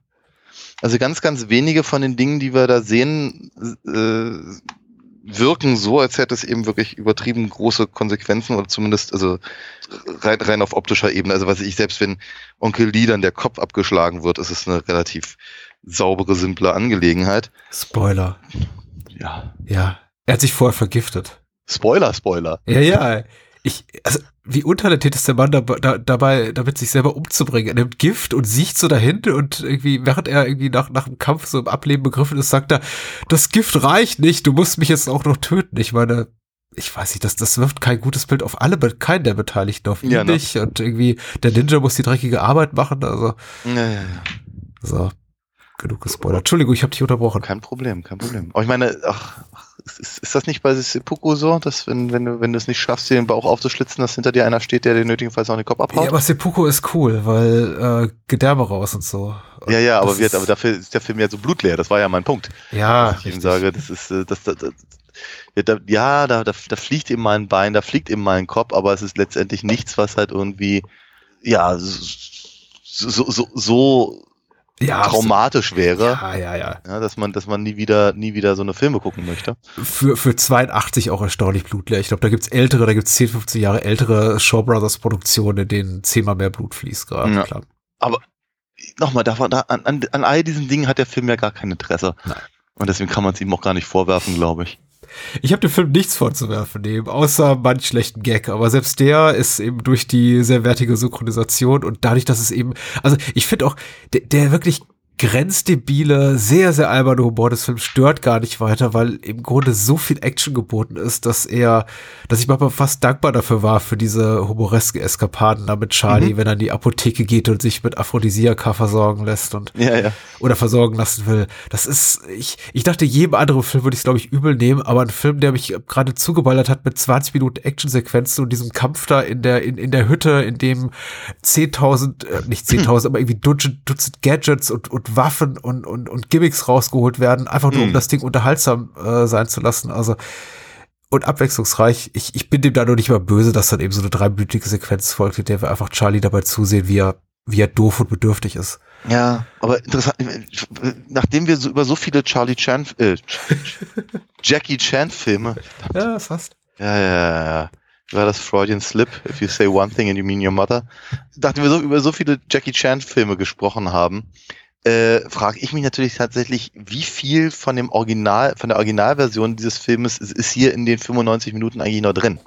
Also ganz, ganz wenige von den Dingen, die wir da sehen, äh, wirken so, als hätte es eben wirklich übertrieben große Konsequenzen oder zumindest also rein, rein auf optischer Ebene. Also was ich selbst wenn Onkel Lee dann der Kopf abgeschlagen wird, ist es eine relativ saubere, simple Angelegenheit. Spoiler. Ja. Ja. Er hat sich vorher vergiftet. Spoiler, Spoiler. Ja, ja. Ich, also, wie untalentiert ist der Mann da, da, dabei, damit sich selber umzubringen? Er nimmt Gift und sieht so dahin und irgendwie, während er irgendwie nach, nach dem Kampf so im Ableben begriffen ist, sagt er, das Gift reicht nicht, du musst mich jetzt auch noch töten. Ich meine, ich weiß nicht, das, das wirft kein gutes Bild auf alle, keinen der Beteiligten, auf ihn ja, ne? nicht. Und irgendwie, der Ninja muss die dreckige Arbeit machen, also. Ja, ja, ja. So. Genug gespoilert. Entschuldigung, ich habe dich unterbrochen. Kein Problem, kein Problem. Aber ich meine, ach, ist, ist das nicht bei Seppuku so, dass wenn, wenn, du, wenn du es nicht schaffst, dir den Bauch aufzuschlitzen, dass hinter dir einer steht, der dir nötigenfalls auch den Kopf abhaut? Ja, aber Seppuku ist cool, weil äh, Gedärme raus und so. Ja, ja, aber, wird, aber dafür ist der Film ja so blutleer, das war ja mein Punkt. Ja. Dass ich ihm sage, das ist, äh, das, das, das ja, da, da, da fliegt ihm mal ein Bein, da fliegt ihm mal ein Kopf, aber es ist letztendlich nichts, was halt irgendwie, ja, so, so, so ja, traumatisch wäre. Ja, ja, ja, ja. dass man, dass man nie wieder, nie wieder so eine Filme gucken möchte. Für, für 82 auch erstaunlich blutleer. Ich glaube, da gibt's ältere, da gibt's 10, 15 Jahre ältere Shaw Brothers Produktionen, in denen zehnmal mehr Blut fließt gerade. Ja. Klar. Aber nochmal, da, an, an, an all diesen Dingen hat der Film ja gar kein Interesse. Nein. Und deswegen kann man es ihm auch gar nicht vorwerfen, glaube ich. Ich habe dem Film nichts vorzuwerfen, eben, außer manch schlechten Gag. Aber selbst der ist eben durch die sehr wertige Synchronisation und dadurch, dass es eben, also ich finde auch, der, der wirklich grenzdebile, sehr, sehr alberne Humor des Films stört gar nicht weiter, weil im Grunde so viel Action geboten ist, dass er, dass ich manchmal fast dankbar dafür war für diese humoreske Eskapaden da mit Charlie, mhm. wenn er in die Apotheke geht und sich mit Aphrodisiaka versorgen lässt und ja, ja. oder versorgen lassen will. Das ist, ich, ich dachte, jedem anderen Film würde ich es, glaube ich, übel nehmen, aber ein Film, der mich gerade zugeballert hat mit 20 Minuten Actionsequenzen und diesem Kampf da in der, in, in der Hütte, in dem 10.000, äh, nicht 10.000, aber irgendwie Dutzend, Dutzend Gadgets und, und und Waffen und, und, und Gimmicks rausgeholt werden, einfach nur, um hm. das Ding unterhaltsam äh, sein zu lassen. Also und abwechslungsreich. Ich, ich bin dem da nur nicht mal böse, dass dann eben so eine dreiminütige Sequenz folgt, in der wir einfach Charlie dabei zusehen, wie er, wie er doof und bedürftig ist. Ja, aber interessant, nachdem wir so über so viele Charlie Chan, äh, (laughs) Jackie Chan Filme. Ja, fast. Ja, ja, ja war das Freudian Slip, if you say one thing and you mean your mother, dachten wir so über so viele Jackie Chan Filme gesprochen haben, äh, frage ich mich natürlich tatsächlich, wie viel von dem Original, von der Originalversion dieses Filmes ist, ist hier in den 95 Minuten eigentlich noch drin?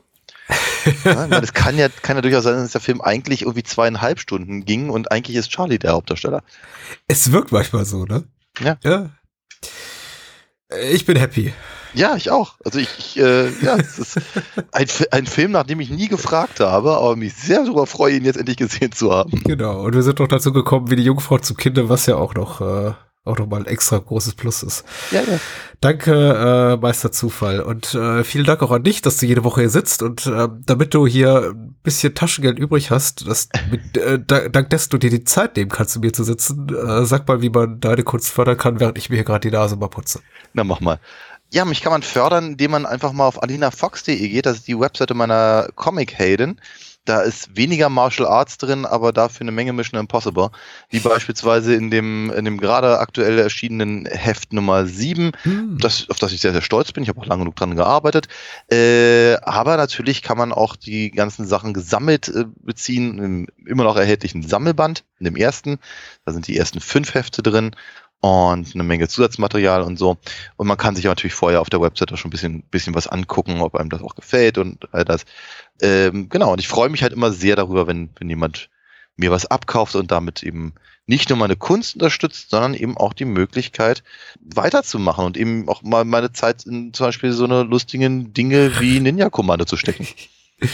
(laughs) ja, das kann ja, kann ja durchaus sein, dass der Film eigentlich irgendwie zweieinhalb Stunden ging und eigentlich ist Charlie der Hauptdarsteller. Es wirkt manchmal so, ne? Ja. ja. Ich bin happy. Ja, ich auch. Also ich, ich äh, ja, es ist ein, ein Film, nach dem ich nie gefragt habe, aber mich sehr darüber freue, ihn jetzt endlich gesehen zu haben. Genau. Und wir sind doch dazu gekommen, wie die Jungfrau zum Kinde, was ja auch noch äh, auch nochmal ein extra großes Plus ist. Ja, ja. Danke, äh, Meister Zufall. Und äh, vielen Dank auch an dich, dass du jede Woche hier sitzt und äh, damit du hier ein bisschen Taschengeld übrig hast, dass mit, äh, dank dessen du dir die Zeit nehmen kannst, um hier zu sitzen, äh, sag mal, wie man deine Kunst fördern kann, während ich mir hier gerade die Nase mal putze. Na, mach mal. Ja, mich kann man fördern, indem man einfach mal auf alinafox.de geht. Das ist die Webseite meiner Comic-Helden. Da ist weniger Martial Arts drin, aber dafür eine Menge Mission Impossible. Wie beispielsweise in dem, in dem gerade aktuell erschienenen Heft Nummer 7, hm. das, auf das ich sehr, sehr stolz bin. Ich habe auch lange genug dran gearbeitet. Äh, aber natürlich kann man auch die ganzen Sachen gesammelt äh, beziehen, im immer noch erhältlichen Sammelband, in dem ersten. Da sind die ersten fünf Hefte drin und eine Menge Zusatzmaterial und so. Und man kann sich natürlich vorher auf der Website auch schon ein bisschen, bisschen was angucken, ob einem das auch gefällt und all das. Ähm, genau, und ich freue mich halt immer sehr darüber, wenn, wenn jemand mir was abkauft und damit eben nicht nur meine Kunst unterstützt, sondern eben auch die Möglichkeit weiterzumachen und eben auch mal meine Zeit in zum Beispiel so eine lustigen Dinge wie Ninja-Kommando zu stecken. (laughs) (laughs)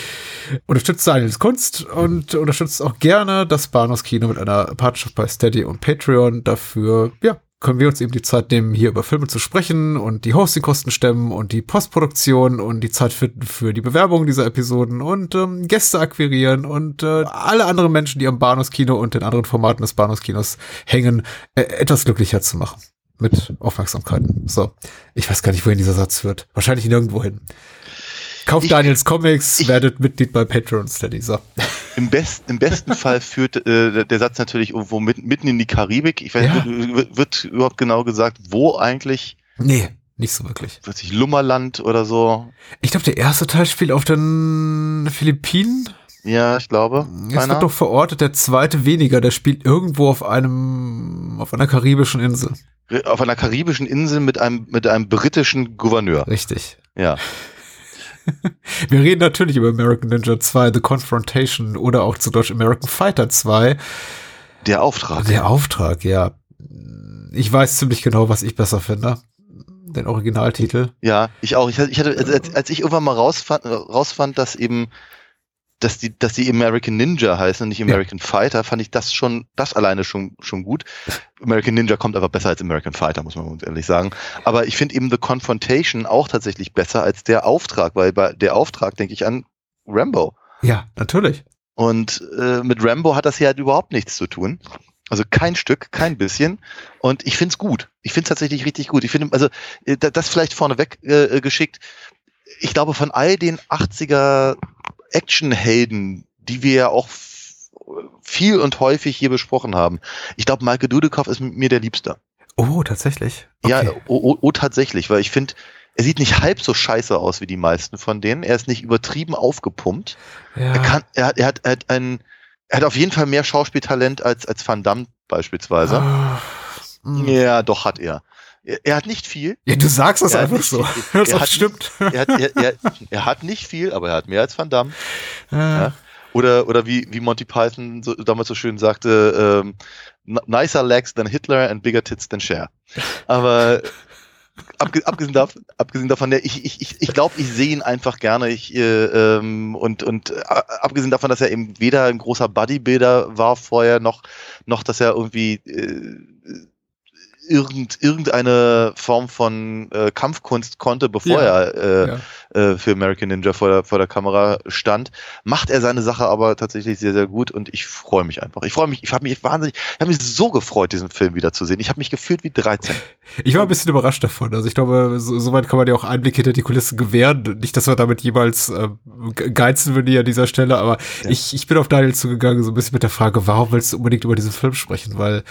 Unterstützt Daniels Kunst und unterstützt auch gerne das Bahnhofskino mit einer Partnerschaft bei Steady und Patreon. Dafür, ja, können wir uns eben die Zeit nehmen, hier über Filme zu sprechen und die Hostingkosten stemmen und die Postproduktion und die Zeit finden für die Bewerbung dieser Episoden und ähm, Gäste akquirieren und äh, alle anderen Menschen, die am Bahnhofskino und den anderen Formaten des Bahnhofskinos hängen, äh, etwas glücklicher zu machen. Mit Aufmerksamkeiten. So. Ich weiß gar nicht, wohin dieser Satz führt. Wahrscheinlich nirgendwo hin. Kauft Daniels Comics, ich, werdet Mitglied bei Patreon Steady. So. (laughs) Im, best, Im besten Fall führt äh, der Satz natürlich irgendwo mit, mitten in die Karibik. Ich weiß, ja. wird, wird überhaupt genau gesagt, wo eigentlich? Nee, nicht so wirklich. Weiß ich, Lummerland oder so. Ich glaube, der erste Teil spielt auf den Philippinen. Ja, ich glaube. Es wird doch verortet, der zweite weniger, der spielt irgendwo auf einem, auf einer karibischen Insel. Auf einer karibischen Insel mit einem, mit einem britischen Gouverneur. Richtig. Ja. (laughs) Wir reden natürlich über American Ninja 2, The Confrontation oder auch zu Deutsch American Fighter 2. Der Auftrag. Der Auftrag, ja. Ich weiß ziemlich genau, was ich besser finde. Den Originaltitel. Ja, ich auch. Ich hatte, als, als ich irgendwann mal rausfand, rausfand, dass eben dass die, dass die American Ninja heißen und nicht American ja. Fighter, fand ich das schon, das alleine schon, schon gut. American Ninja kommt aber besser als American Fighter, muss man uns ehrlich sagen. Aber ich finde eben The Confrontation auch tatsächlich besser als der Auftrag, weil bei der Auftrag denke ich an Rambo. Ja, natürlich. Und äh, mit Rambo hat das hier halt überhaupt nichts zu tun. Also kein Stück, kein bisschen. Und ich finde es gut. Ich finde es tatsächlich richtig gut. Ich finde, also äh, das vielleicht vorneweg äh, geschickt. Ich glaube, von all den 80er Actionhelden, die wir ja auch viel und häufig hier besprochen haben. Ich glaube, Michael Dudikoff ist mit mir der Liebste. Oh, tatsächlich? Okay. Ja, oh, oh, oh, tatsächlich, weil ich finde, er sieht nicht halb so scheiße aus wie die meisten von denen. Er ist nicht übertrieben aufgepumpt. Ja. Er kann, er hat, er hat, er hat ein, er hat auf jeden Fall mehr Schauspieltalent als, als Van Damme beispielsweise. Oh. Ja, doch hat er. Er, er, hat nicht viel. Ja, du sagst das einfach so. Viel, (laughs) er, hat stimmt. Nicht, er, hat, er, er, hat nicht viel, aber er hat mehr als Van Damme. Ah. Ja. Oder, oder wie, wie Monty Python so, damals so schön sagte, ähm, nicer legs than Hitler and bigger tits than Cher. Aber abgesehen, davon, abgesehen davon, ich, ich, ich, ich glaube, ich sehe ihn einfach gerne. Ich, äh, ähm, und, und äh, abgesehen davon, dass er eben weder ein großer Bodybuilder war vorher, noch, noch dass er irgendwie äh, irgend, irgendeine Form von äh, Kampfkunst konnte, bevor ja, er äh, ja. äh, für American Ninja vor der, vor der Kamera stand, macht er seine Sache aber tatsächlich sehr, sehr gut und ich freue mich einfach. Ich freue mich, ich habe mich wahnsinnig, ich habe mich so gefreut, diesen Film wiederzusehen. Ich habe mich gefühlt wie 13. (laughs) Ich war ein bisschen überrascht davon. Also ich glaube, so, soweit kann man ja auch Einblick hinter die Kulissen gewähren. Nicht, dass wir damit jemals äh, geizen würden hier an dieser Stelle, aber ja. ich, ich bin auf Daniel zugegangen, so ein bisschen mit der Frage, warum willst du unbedingt über diesen Film sprechen? Weil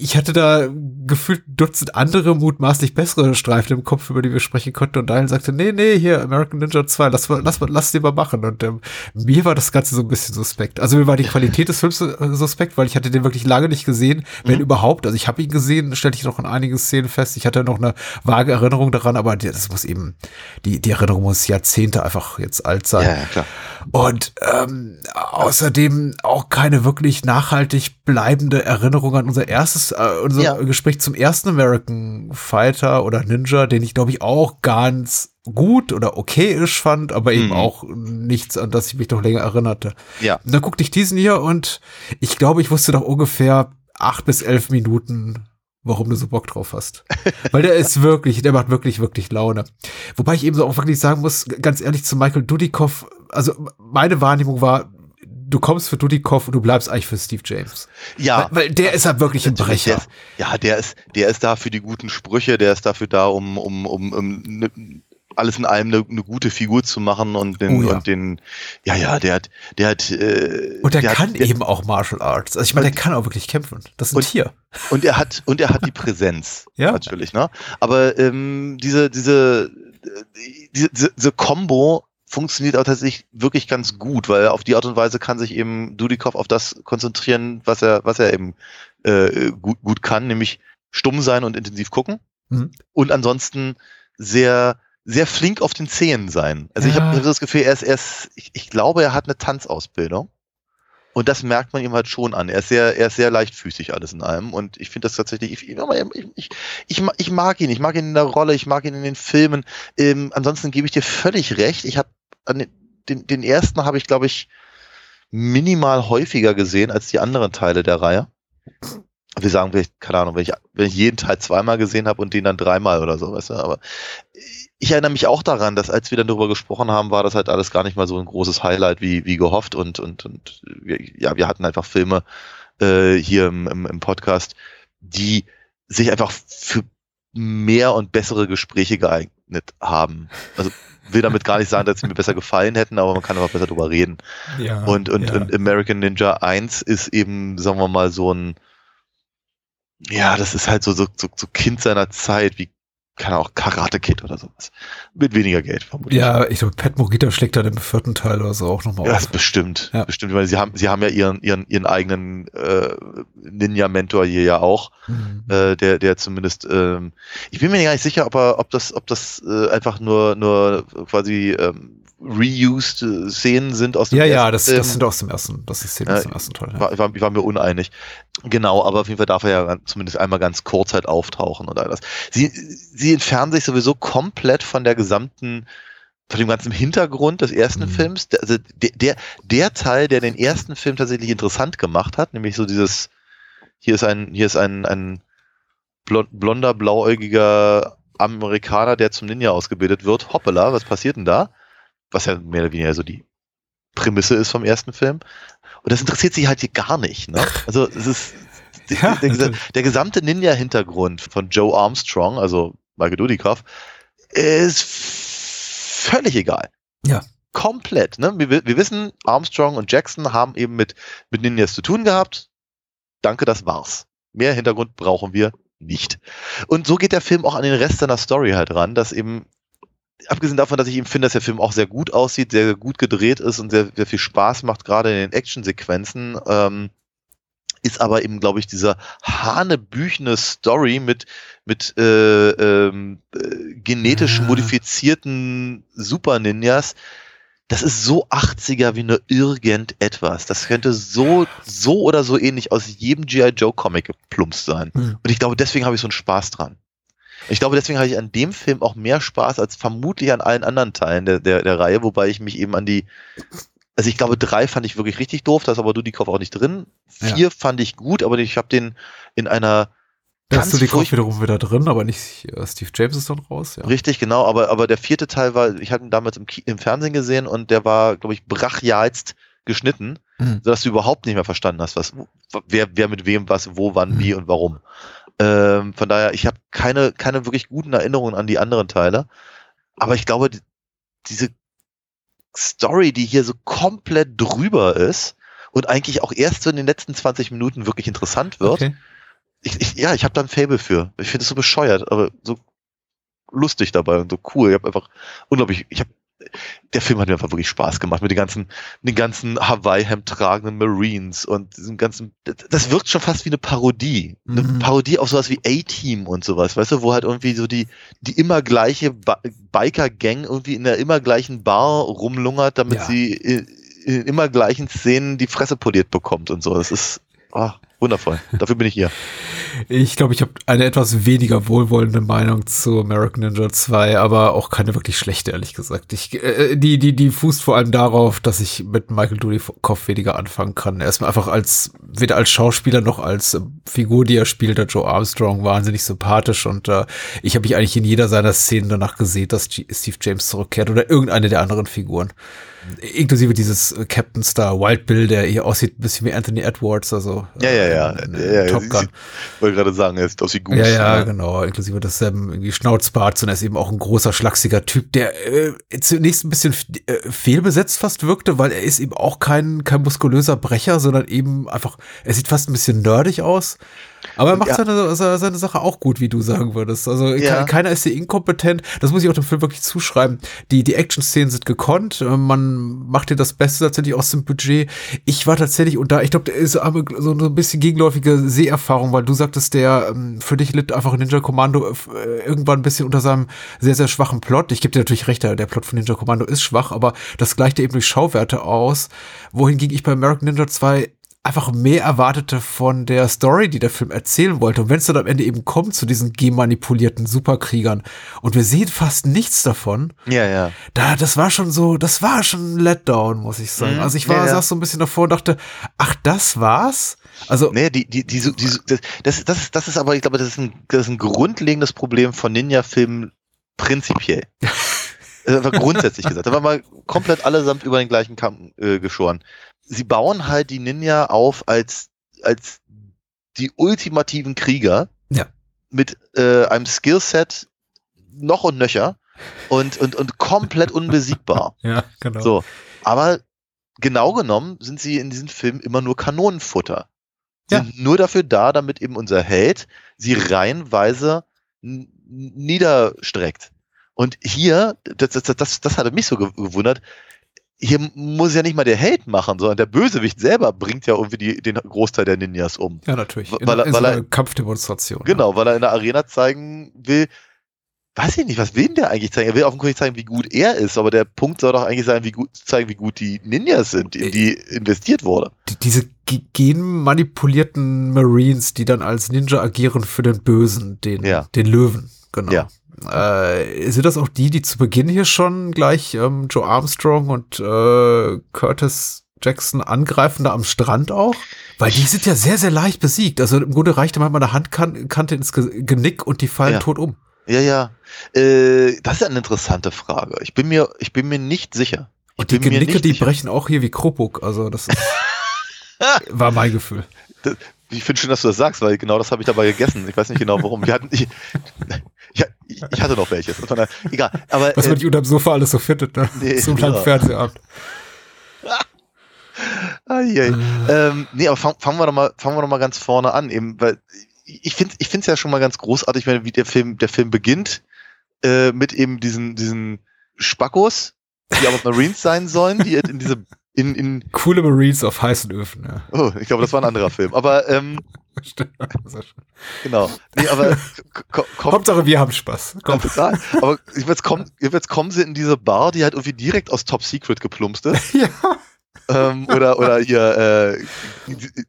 ich hatte da gefühlt Dutzend andere mutmaßlich bessere Streifen im Kopf, über die wir sprechen konnten. Und Daniel sagte, nee, nee, hier American Ninja 2, lass, lass, lass den mal machen. Und ähm, mir war das Ganze so ein bisschen suspekt. Also mir war die Qualität des Films suspekt, weil ich hatte den wirklich lange nicht gesehen, wenn mhm. überhaupt. Also ich habe ihn gesehen, stellte ich noch in einigen Szenen fest. Ich hatte noch eine vage Erinnerung daran, aber das muss eben, die, die Erinnerung muss Jahrzehnte einfach jetzt alt sein. Ja, ja klar. Und ähm, außerdem auch keine wirklich nachhaltig bleibende Erinnerung an unser erstes, äh, unser ja. Gespräch zum ersten American Fighter oder Ninja, den ich glaube ich auch ganz gut oder okayisch fand, aber eben mhm. auch nichts, an das ich mich noch länger erinnerte. Ja. Und dann guckte ich diesen hier und ich glaube, ich wusste noch ungefähr acht bis elf Minuten, warum du so Bock drauf hast. (laughs) Weil der ist wirklich, der macht wirklich, wirklich Laune. Wobei ich eben so auch wirklich sagen muss, ganz ehrlich zu Michael Dudikoff, also meine Wahrnehmung war, du kommst für Dudikoff und du bleibst eigentlich für Steve James. Ja. Weil, weil der ist ja wirklich ein Brecher. Der ja, der ist, der ist da für die guten Sprüche, der ist dafür da, um, um, um, um ne, alles in allem eine, eine, gute Figur zu machen und den, oh ja. und den, ja, ja, der hat, der hat, äh, Und der, der kann hat, eben auch Martial Arts. Also ich meine, der kann auch wirklich kämpfen. Das ist ein und, Tier. Und er hat, und er hat die Präsenz. (laughs) ja. Natürlich, ne? Aber, ähm, diese, diese, diese, diese Combo funktioniert auch tatsächlich wirklich ganz gut, weil auf die Art und Weise kann sich eben Dudikoff auf das konzentrieren, was er, was er eben äh, gut, gut kann, nämlich stumm sein und intensiv gucken. Mhm. Und ansonsten sehr, sehr flink auf den Zehen sein. Also ja. ich habe hab das Gefühl, er ist, er ist ich, ich glaube, er hat eine Tanzausbildung. Und das merkt man ihm halt schon an. Er ist sehr, er ist sehr leichtfüßig alles in allem. Und ich finde das tatsächlich, ich, ich, ich, ich, mag ihn. Ich mag ihn in der Rolle, ich mag ihn in den Filmen. Ähm, ansonsten gebe ich dir völlig recht. Ich habe den, den ersten habe ich, glaube ich, minimal häufiger gesehen als die anderen Teile der Reihe. Wir sagen vielleicht, keine Ahnung, wenn ich, wenn ich jeden Teil zweimal gesehen habe und den dann dreimal oder so, weißt du, aber ich erinnere mich auch daran, dass als wir dann darüber gesprochen haben, war das halt alles gar nicht mal so ein großes Highlight wie, wie gehofft und, und, und wir, ja, wir hatten einfach Filme äh, hier im, im, im Podcast, die sich einfach für mehr und bessere Gespräche geeignet haben. Also will damit gar nicht sagen, dass sie mir besser gefallen hätten, aber man kann einfach besser drüber reden. Ja, und, und, ja. und American Ninja 1 ist eben, sagen wir mal, so ein, ja, das ist halt so, so, so, so Kind seiner Zeit, wie kann auch Karate Kid oder sowas. Mit weniger Geld, vermutlich. Ja, ich glaube, Pat Morita schlägt da im vierten Teil oder so auch nochmal ja, auf. Ja, bestimmt. Ja. Bestimmt, weil sie haben, sie haben ja ihren, ihren, ihren eigenen äh, Ninja-Mentor hier ja auch, mhm. äh, der, der zumindest, ähm, ich bin mir gar nicht sicher, ob er, ob das, ob das äh, einfach nur, nur quasi ähm, reused äh, Szenen sind aus dem ja, ersten Ja, das, das sind aus dem ersten, das ist Szenen aus dem ersten Teil. Ja. War, war, war mir uneinig. Genau, aber auf jeden Fall darf er ja zumindest einmal ganz kurz halt auftauchen oder das. Sie, sie entfernen sich sowieso komplett von der gesamten von dem ganzen Hintergrund des ersten mhm. Films, also der, der, der Teil, der den ersten Film tatsächlich interessant gemacht hat, nämlich so dieses, hier ist ein, hier ist ein, ein blonder, blauäugiger Amerikaner, der zum Ninja ausgebildet wird. Hoppala, was passiert denn da? was ja mehr oder weniger so die Prämisse ist vom ersten Film. Und das interessiert sich halt hier gar nicht. Ne? (laughs) Also es ist ja, der, der, der, gesamte Ninja-Hintergrund von Joe Armstrong, also Michael Dudikoff, ist völlig egal. Ja. Komplett. Ne? Wir, wir wissen, Armstrong und Jackson haben eben mit, mit Ninjas zu tun gehabt. Danke, das war's. Mehr Hintergrund brauchen wir nicht. Und so geht der Film auch an den Rest seiner Story halt ran, dass eben abgesehen davon, dass ich ihm finde, dass der Film auch sehr gut aussieht, sehr gut gedreht ist und sehr, sehr viel Spaß macht, gerade in den Actionsequenzen, ähm, ist aber eben, glaube ich, dieser hanebüchene Story mit, mit äh, ähm, äh, genetisch ja. modifizierten Super Ninjas. Das ist so 80er wie nur irgendetwas. Das könnte so, so oder so ähnlich aus jedem G.I. Joe Comic geplumpst sein. Mhm. Und ich glaube, deswegen habe ich so einen Spaß dran. Ich glaube, deswegen hatte ich an dem Film auch mehr Spaß als vermutlich an allen anderen Teilen der, der, der Reihe, wobei ich mich eben an die, also ich glaube, drei fand ich wirklich richtig doof, da ist aber Dudikoff auch nicht drin. Vier ja. fand ich gut, aber ich habe den in einer da hast du die Kopf wiederum wieder drin, aber nicht uh, Steve James ist dann raus. Ja. Richtig, genau. Aber, aber der vierte Teil war, ich hatte ihn damals im, im Fernsehen gesehen und der war, glaube ich, brachialst geschnitten, mhm. sodass du überhaupt nicht mehr verstanden hast, was, wer, wer mit wem was, wo, wann, mhm. wie und warum. Ähm, von daher, ich habe keine, keine wirklich guten Erinnerungen an die anderen Teile. Aber ich glaube, die, diese Story, die hier so komplett drüber ist und eigentlich auch erst so in den letzten 20 Minuten wirklich interessant wird, okay. ich, ich, ja, ich habe da ein Fable für. Ich finde es so bescheuert, aber so lustig dabei und so cool. Ich habe einfach unglaublich, ich habe der Film hat mir einfach wirklich Spaß gemacht mit den ganzen, den ganzen Hawaii-Hemd tragenden Marines und diesem ganzen, das wirkt schon fast wie eine Parodie. Eine mhm. Parodie auf sowas wie A-Team und sowas, weißt du, wo halt irgendwie so die, die immer gleiche Biker-Gang irgendwie in der immer gleichen Bar rumlungert, damit ja. sie in, in, immer gleichen Szenen die Fresse poliert bekommt und so. Das ist, oh, wundervoll. Dafür bin ich hier. Ich glaube, ich habe eine etwas weniger wohlwollende Meinung zu American Ninja 2, aber auch keine wirklich schlechte, ehrlich gesagt. Ich, äh, die, die, die fußt vor allem darauf, dass ich mit Michael Dudikoff weniger anfangen kann. Er ist mir einfach als, weder als Schauspieler noch als Figur, die er spielt, der Joe Armstrong, wahnsinnig sympathisch und äh, ich habe mich eigentlich in jeder seiner Szenen danach gesehen, dass G Steve James zurückkehrt oder irgendeine der anderen Figuren. Inklusive dieses äh, Captain Star Wild Bill, der hier aussieht ein bisschen wie Anthony Edwards, also ja, ja, ja. Äh, ja, ja Top Gun. Ich wollte gerade sagen, er sieht aus wie Goose. Ja, ja, ja, genau. Inklusive das ähm, irgendwie Schnauzbart, und er ist eben auch ein großer, schlachsiger Typ, der äh, zunächst ein bisschen äh, fehlbesetzt fast wirkte, weil er ist eben auch kein, kein muskulöser Brecher, sondern eben einfach, er sieht fast ein bisschen nerdig aus. Aber er macht ja. seine, seine Sache auch gut, wie du sagen würdest. Also ja. keiner ist hier inkompetent. Das muss ich auch dem Film wirklich zuschreiben. Die, die Action-Szenen sind gekonnt. Äh, man macht dir das Beste tatsächlich aus dem Budget. Ich war tatsächlich, und da, ich glaube, der ist so ein bisschen gegenläufige Seherfahrung, weil du sagtest, der ähm, für dich litt einfach Ninja Commando äh, irgendwann ein bisschen unter seinem sehr, sehr schwachen Plot. Ich gebe dir natürlich recht, der Plot von Ninja Commando ist schwach, aber das gleicht dir eben durch Schauwerte aus. Wohingegen ich bei American Ninja 2 einfach mehr erwartete von der Story, die der Film erzählen wollte. Und wenn es dann am Ende eben kommt zu diesen gemanipulierten Superkriegern und wir sehen fast nichts davon, ja, ja. Da, das war schon so, das war schon ein Letdown, muss ich sagen. Mhm, also ich war, ja, ja. saß so ein bisschen davor und dachte, ach, das war's? Also. Nee, die, die, die, die, das, das, ist, das ist aber, ich glaube, das ist ein, das ist ein grundlegendes Problem von Ninja-Filmen prinzipiell. (laughs) Also grundsätzlich gesagt. Da war mal komplett allesamt über den gleichen Kamm äh, geschoren sie bauen halt die Ninja auf als, als die ultimativen Krieger. Ja. Mit äh, einem Skillset noch und nöcher und, und, und komplett unbesiegbar. (laughs) ja, genau. So. Aber genau genommen sind sie in diesem Film immer nur Kanonenfutter. Ja. Sind nur dafür da, damit eben unser Held sie reihenweise niederstreckt. Und hier, das, das, das, das hatte mich so gewundert, hier muss ja nicht mal der Held machen, sondern der Bösewicht selber bringt ja irgendwie die, den Großteil der Ninjas um. Ja, natürlich. In, weil, in weil so er, Kampfdemonstration. Genau, ja. weil er in der Arena zeigen will, weiß ich nicht, was will denn der eigentlich zeigen? Er will offenkundig zeigen, wie gut er ist, aber der Punkt soll doch eigentlich sein, wie gut, zeigen, wie gut die Ninjas sind, in die investiert wurde. Die, diese genmanipulierten Marines, die dann als Ninja agieren für den Bösen, den, ja. den Löwen, genau. Ja. Äh, sind das auch die, die zu Beginn hier schon gleich ähm, Joe Armstrong und äh, Curtis Jackson angreifen da am Strand auch? Weil die sind ja sehr, sehr leicht besiegt. Also im Grunde reicht manchmal eine Handkante ins Genick und die fallen ja. tot um. Ja, ja. Äh, das ist eine interessante Frage. Ich bin mir, ich bin mir nicht sicher. Ich und die Genicke, die sicher. brechen auch hier wie Krupuk. Also das ist, (laughs) war mein Gefühl. Das, ich finde schön, dass du das sagst, weil genau das habe ich dabei gegessen. Ich weiß nicht genau warum. Wir hatten, ich, ich, ich hatte noch welches. Daher, egal. Aber, Was man äh, nicht unterm Sofa alles so findet, ne? Nee, Zum langen ja. Fernsehabend. ah, yeah. ähm, nee, aber fangen fang wir doch mal, fangen wir doch mal ganz vorne an, eben, weil ich finde, ich finde es ja schon mal ganz großartig, wenn wie der Film, der Film beginnt äh, mit eben diesen, diesen Spackos, die aber Marines sein sollen, die in diese in, in Coole Marines auf heißen Öfen, ja. Oh, ich glaube, das war ein anderer (laughs) Film. Aber ähm, genau. Nee, aber komm, Hauptsache, wir haben Spaß. Komm. Total. Aber jetzt kommen, jetzt kommen sie in diese Bar, die halt irgendwie direkt aus Top Secret geplumpst ist. (laughs) ja. Ähm, oder, oder hier äh,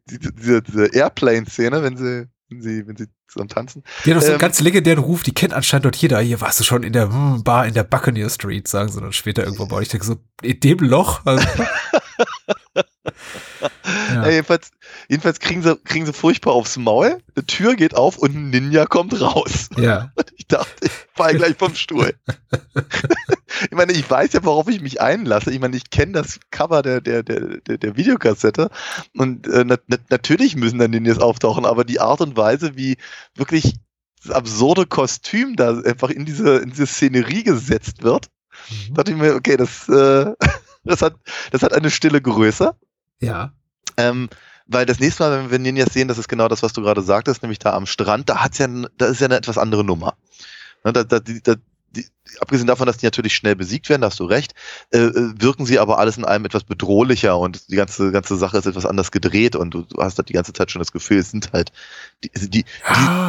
diese, diese Airplane-Szene, wenn sie wenn sie, wenn sie zusammen tanzen. Die hat doch so einen ähm, ganz legendären Ruf, die kennt anscheinend dort jeder. Hier warst du schon in der hm, Bar in der Buccaneer Street, sagen sie dann später irgendwo bei. Ich denke so, in dem Loch? Also, (laughs) ja. ja. jedenfalls, jedenfalls kriegen sie, kriegen sie furchtbar aufs Maul, eine Tür geht auf und ein Ninja kommt raus. Ja. (laughs) Und ich dachte, fall gleich vom Stuhl. (laughs) ich meine, ich weiß ja, worauf ich mich einlasse. Ich meine, ich kenne das Cover der, der, der, der, Videokassette und äh, na, na, natürlich müssen dann Ninjas auftauchen, aber die Art und Weise, wie wirklich das absurde Kostüm da einfach in diese, in diese Szenerie gesetzt wird, mhm. dachte ich mir, okay, das, äh, (laughs) das hat, das hat eine stille Größe. Ja. Ähm, weil das nächste Mal, wenn wir Ninjas sehen, das ist genau das, was du gerade sagtest, nämlich da am Strand, da hat's ja, da ist ja eine etwas andere Nummer. Ne, da, da, da, die, abgesehen davon, dass die natürlich schnell besiegt werden, da hast du recht, äh, äh, wirken sie aber alles in allem etwas bedrohlicher und die ganze ganze Sache ist etwas anders gedreht und du, du hast halt die ganze Zeit schon das Gefühl, es sind halt die, die, die,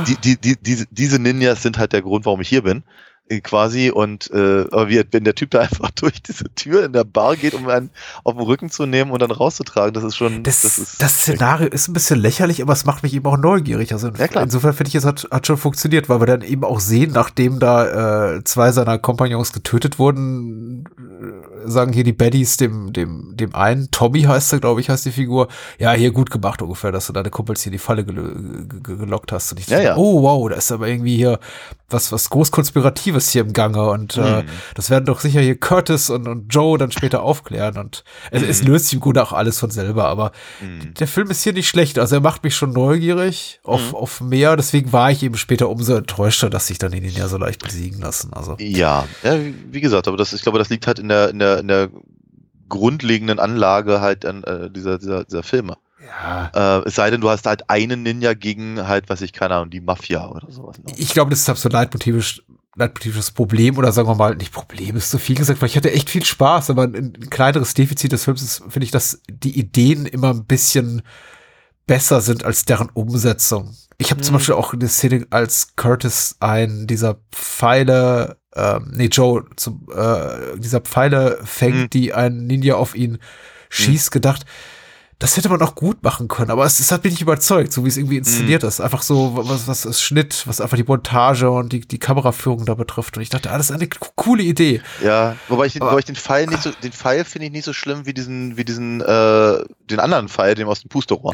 die, die, die, die, diese Ninjas sind halt der Grund, warum ich hier bin. Äh, quasi und äh, aber wie, wenn der Typ da (laughs) einfach durch diese Tür in der Bar geht, um einen auf den Rücken zu nehmen und dann rauszutragen, das ist schon das, das, ist das Szenario ist ein bisschen lächerlich, aber es macht mich eben auch neugierig. Also ja, klar. insofern finde ich, es hat, hat schon funktioniert, weil wir dann eben auch sehen, nachdem da äh, zwei seiner Kompagnons getötet wurden, sagen hier die Baddies dem dem dem einen, Tommy heißt er, glaube ich, heißt die Figur. Ja, hier gut gemacht ungefähr, dass du deine Kumpels hier in die Falle gel gelockt hast und ich ja, dachte, ja. oh wow, da ist aber irgendwie hier was was groß konspiratives hier im Gange und äh, Mhm. das werden doch sicher hier Curtis und, und Joe dann später aufklären und es, es Mhm. löst sich im Grunde auch alles von selber, aber Mhm. der Film ist hier nicht schlecht, also er macht mich schon neugierig auf, Mhm. auf mehr, deswegen war ich eben später umso enttäuschter, dass sich dann die Ninja so leicht besiegen lassen, also Ja, ja, wie wie gesagt, aber das, ich glaube, das liegt halt in der, in der, in der grundlegenden Anlage halt an äh, dieser, dieser, dieser Filme. ja. Äh, es sei denn, du hast halt einen Ninja gegen halt, was ich keine Ahnung, die Mafia oder sowas. Ne? Ich glaube, das ist so leitmotivisch leitmotivisches Problem oder sagen wir mal, nicht Problem ist zu viel gesagt, weil ich hatte echt viel Spaß, aber ein, ein kleineres Defizit des Films ist, finde ich, dass die Ideen immer ein bisschen besser sind als deren Umsetzung. Ich habe zum Mhm. Beispiel auch eine Szene, als Curtis ein dieser Pfeile, ähm, nee, Joe, zum, äh, dieser Pfeile fängt, Mhm. die ein Ninja auf ihn schießt, gedacht, das hätte man auch gut machen können, aber es, es hat mich nicht überzeugt, so wie es irgendwie inszeniert ist. Einfach so, was, was ist Schnitt, was einfach die Montage und die, die Kameraführung da betrifft. Und ich dachte, ah, das ist eine co- coole Idee. Ja, wobei ich, den- Aber- wobei ich den Pfeil nicht so, den Pfeil finde ich nicht so schlimm wie diesen, wie diesen, äh, den anderen Pfeil, dem aus dem Pusterohr.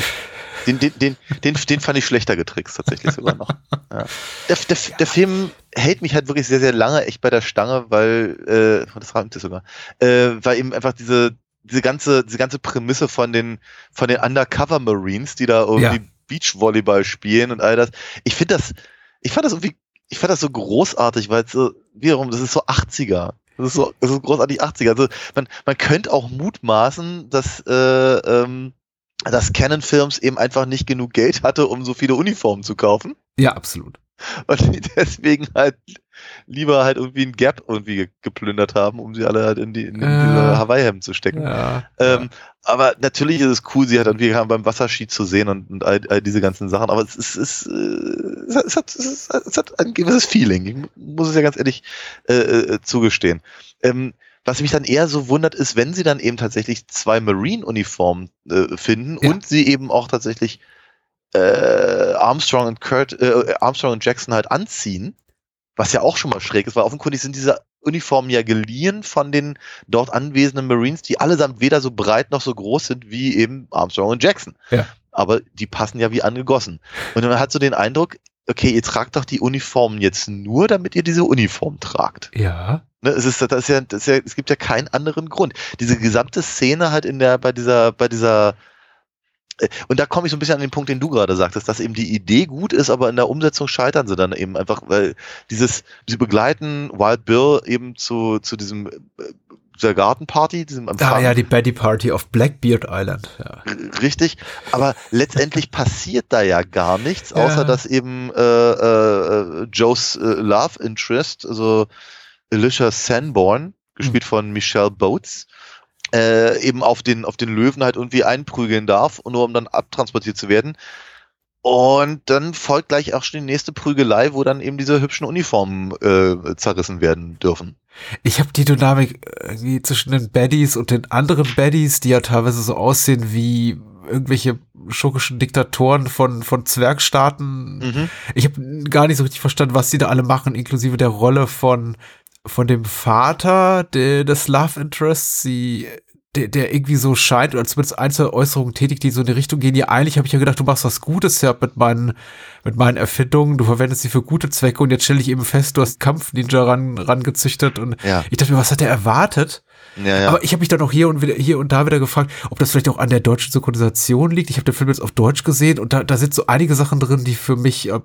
Den, den, den, den, den fand ich schlechter getrickst, tatsächlich sogar noch. (laughs) Ja. Der, der, der Film hält mich halt wirklich sehr, sehr lange echt bei der Stange, weil, äh, das reimt es sogar, äh, weil eben einfach diese, diese ganze, diese ganze Prämisse von den, von den Undercover Marines, die da irgendwie Ja. Beachvolleyball spielen und all das. Ich finde das, ich fand das irgendwie, ich fand das so großartig, weil es so, wiederum, das ist so 80er. Das ist so, das ist großartig 80er. Also man, man könnte auch mutmaßen, dass, äh, ähm, dass Canon Films eben einfach nicht genug Geld hatte, um so viele Uniformen zu kaufen. Ja, absolut. Und die deswegen halt lieber halt irgendwie ein Gap irgendwie ge- geplündert haben, um sie alle halt in die in, Ja. diese Hawaii-Hemden zu stecken. Ja. Ähm, aber natürlich ist es cool, sie halt irgendwie beim Wasserski zu sehen und, und all, all diese ganzen Sachen. Aber es ist, es, ist, äh, es, hat, es, hat, es hat ein gewisses Feeling. Ich muss es ja ganz ehrlich äh, äh, zugestehen. Ähm, was mich dann eher so wundert, ist, wenn sie dann eben tatsächlich zwei Marine-Uniformen äh, finden Ja. und sie eben auch tatsächlich äh, Armstrong und Kurt, äh, Armstrong und Jackson halt anziehen, was ja auch schon mal schräg ist, weil offenkundig sind diese Uniformen ja geliehen von den dort anwesenden Marines, die allesamt weder so breit noch so groß sind wie eben Armstrong und Jackson. Ja. Aber die passen ja wie angegossen. Und man hat so den Eindruck, okay, ihr tragt doch die Uniformen jetzt nur, damit ihr diese Uniform tragt. Ja. Ne, es ist, das ist ja, das ist ja, es gibt ja keinen anderen Grund. Diese gesamte Szene halt in der, bei dieser, bei dieser, und da komme ich so ein bisschen an den Punkt, den du gerade sagtest, dass eben die Idee gut ist, aber in der Umsetzung scheitern sie dann eben einfach, weil dieses, sie begleiten Wild Bill eben zu, zu diesem, äh, dieser Gartenparty, diesem Empfang. Ah ja, die Betty Party auf Blackbeard Island. Ja. Richtig, aber letztendlich (laughs) passiert da ja gar nichts, Ja. außer dass eben äh, äh, Joes äh, Love Interest, also Alicia Sanborn, gespielt von Michelle Boats, äh, eben auf den, auf den Löwen halt irgendwie einprügeln darf, nur um dann abtransportiert zu werden. Und dann folgt gleich auch schon die nächste Prügelei, wo dann eben diese hübschen Uniformen äh, zerrissen werden dürfen. Ich habe die Dynamik irgendwie zwischen den Baddies und den anderen Baddies, die ja teilweise so aussehen wie irgendwelche schurkischen Diktatoren von, von Zwergstaaten. Mhm. Ich habe gar nicht so richtig verstanden, was die da alle machen, inklusive der Rolle von, von dem Vater de, des Love Interests, sie, der, der irgendwie so scheint, oder zumindest einzelne Äußerungen tätigt, die so in die Richtung gehen. Ja, eigentlich habe ich ja gedacht, du machst was Gutes ja mit meinen, mit meinen Erfindungen, du verwendest sie für gute Zwecke und jetzt stelle ich eben fest, du hast Kampfninja ran, rangezüchtet und Ja. ich dachte mir, was hat er erwartet? Ja, ja. Aber ich habe mich dann auch hier und wieder, hier und da wieder gefragt, ob das vielleicht auch an der deutschen Synchronisation liegt. Ich habe den Film jetzt auf Deutsch gesehen und da, da sind so einige Sachen drin, die für mich äh,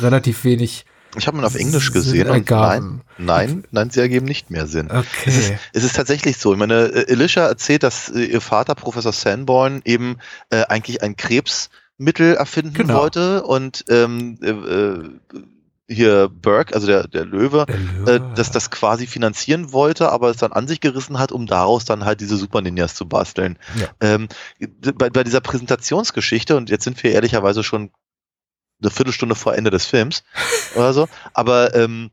relativ wenig Ich habe ihn auf Englisch gesehen und nein, nein, nein, sie ergeben nicht mehr Sinn. Okay. Es ist, es ist tatsächlich so. Ich meine, äh, Elisha erzählt, dass äh, ihr Vater, Professor Sanborn, eben äh, eigentlich ein Krebsmittel erfinden genau. wollte und ähm, äh, äh hier Burke, also der, der Löwe, der Löwe. Äh, dass das quasi finanzieren wollte, aber es dann an sich gerissen hat, um daraus dann halt diese Super Ninjas zu basteln. Ja. Ähm, bei, bei dieser Präsentationsgeschichte, und jetzt sind wir ehrlicherweise schon eine Viertelstunde vor Ende des Films oder so, aber ähm,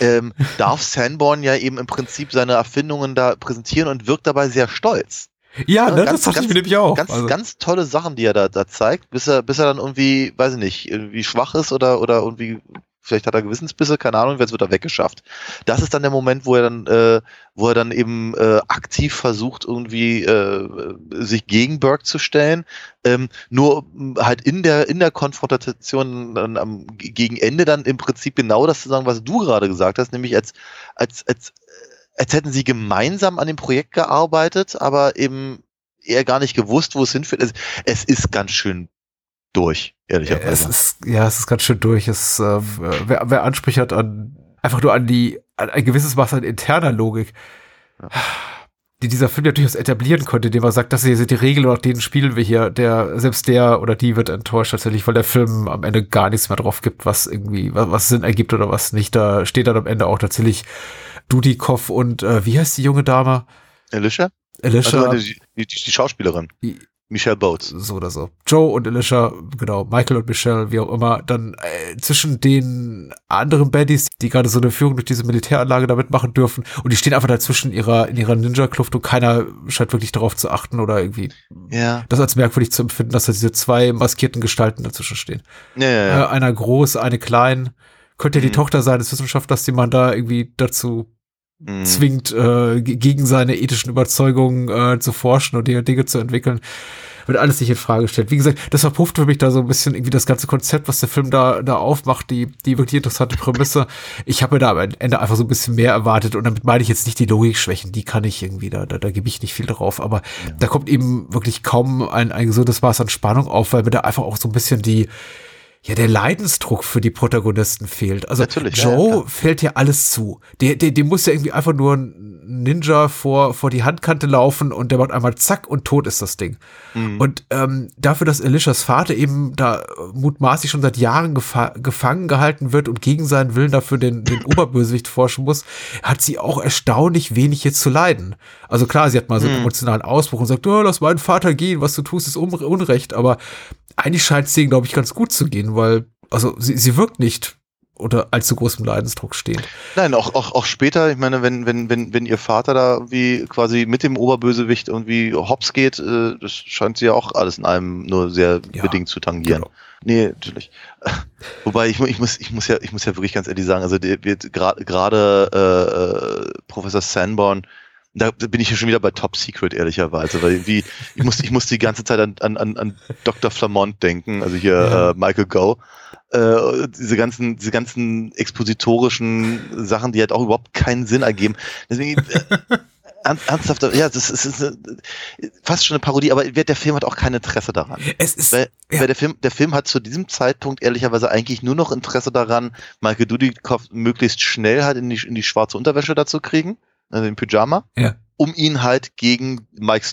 ähm, darf Sanborn ja eben im Prinzip seine Erfindungen da präsentieren und wirkt dabei sehr stolz. Ja, ne, ganz, das dachte ich mir nämlich auch. Ganz, also. ganz tolle Sachen, die er da, da zeigt, bis er, bis er dann irgendwie, weiß ich nicht, irgendwie schwach ist oder, oder irgendwie vielleicht hat er Gewissensbisse, keine Ahnung, jetzt wird er weggeschafft. Das ist dann der Moment, wo er dann, äh, wo er dann eben äh, aktiv versucht, irgendwie äh, sich gegen Burke zu stellen. Ähm, nur halt in der in der Konfrontation dann am gegen Ende dann im Prinzip genau das zu sagen, was du gerade gesagt hast, nämlich als als als als hätten sie gemeinsam an dem Projekt gearbeitet, aber eben eher gar nicht gewusst, wo es hinführt. Es, es ist ganz schön durch, ehrlicherweise. Es ist, ja, es ist ganz schön durch. Es, äh, wer, wer Ansprüche hat an einfach nur an die, an ein gewisses Maß an interner Logik, ja. die dieser Film ja durchaus etablieren konnte, indem er sagt, das hier sind die Regeln und nach denen spielen wir hier, der, selbst der oder die wird enttäuscht tatsächlich, weil der Film am Ende gar nichts mehr drauf gibt, was irgendwie, was, was Sinn ergibt oder was nicht. Da steht dann am Ende auch tatsächlich Dudikoff und, äh, wie heißt die junge Dame? Alicia? Alicia. Also die, die, die Schauspielerin. Michelle Boats. So oder so. Joe und Alicia, genau, Michael und Michelle, wie auch immer, dann äh, zwischen den anderen Baddies, die gerade so eine Führung durch diese Militäranlage damit machen dürfen und die stehen einfach dazwischen in ihrer, in ihrer Ninja-Kluft und keiner scheint wirklich darauf zu achten oder irgendwie ja. das als merkwürdig zu empfinden, dass da diese zwei maskierten Gestalten dazwischen stehen. Ja, ja, ja. Äh, einer groß, eine klein. Könnte ja die mhm. Tochter sein des Wissenschaftlers, die man da irgendwie dazu mhm. zwingt, äh, gegen seine ethischen Überzeugungen äh, zu forschen und Dinge, Dinge zu entwickeln wird alles nicht in Frage gestellt. Wie gesagt, das verpufft für mich da so ein bisschen irgendwie das ganze Konzept, was der Film da, da aufmacht, die, die wirklich interessante Prämisse. Ich habe mir da am Ende einfach so ein bisschen mehr erwartet und damit meine ich jetzt nicht die Logikschwächen, die kann ich irgendwie, da, da, da gebe ich nicht viel drauf, aber ja. da kommt eben wirklich kaum ein, ein gesundes Maß an Spannung auf, weil mir da einfach auch so ein bisschen die, ja, der Leidensdruck für die Protagonisten fehlt. Also Natürlich, Joe ja, fällt ja alles zu. Der, der, der muss ja irgendwie einfach nur ein Ninja vor, vor die Handkante laufen und der macht einmal zack und tot ist das Ding. Mhm. Und ähm, dafür, dass Elishas Vater eben da mutmaßlich schon seit Jahren gefa gefangen gehalten wird und gegen seinen Willen dafür den, den (laughs) Oberbösewicht forschen muss, hat sie auch erstaunlich wenig jetzt zu leiden. Also klar, sie hat mal so einen mhm. emotionalen Ausbruch und sagt, oh, lass meinen Vater gehen, was du tust, ist Unrecht, aber eigentlich scheint es denen, glaube ich, ganz gut zu gehen, weil, also sie, sie wirkt nicht unter allzu großem Leidensdruck stehen. Nein, auch, auch, auch später, ich meine, wenn, wenn, wenn, wenn ihr Vater da irgendwie quasi mit dem Oberbösewicht irgendwie hops geht, äh, das scheint sie ja auch alles in einem nur sehr ja, bedingt zu tangieren. Genau. Nee, natürlich. (laughs) Wobei ich, ich muss, ich muss ja, ich muss ja wirklich ganz ehrlich sagen, also der wird gerade äh, äh, Professor Sanborn, da bin ich ja schon wieder bei Top Secret, ehrlicherweise, weil wie, ich muss, ich muss die ganze Zeit an, an, an Dr. Flamont denken, also hier ja. äh, Michael Go. Äh, diese ganzen, diese ganzen expositorischen Sachen, die halt auch überhaupt keinen Sinn ergeben. Deswegen, äh, (laughs) ernsthaft, ja, das ist, ist eine, fast schon eine Parodie, aber der Film hat auch kein Interesse daran. Es ist, weil, ja. weil der Film, der Film hat zu diesem Zeitpunkt ehrlicherweise eigentlich nur noch Interesse daran, Michael Dudikoff möglichst schnell halt in die, in die schwarze Unterwäsche dazu kriegen also den Pyjama, ja. um ihn halt gegen Mike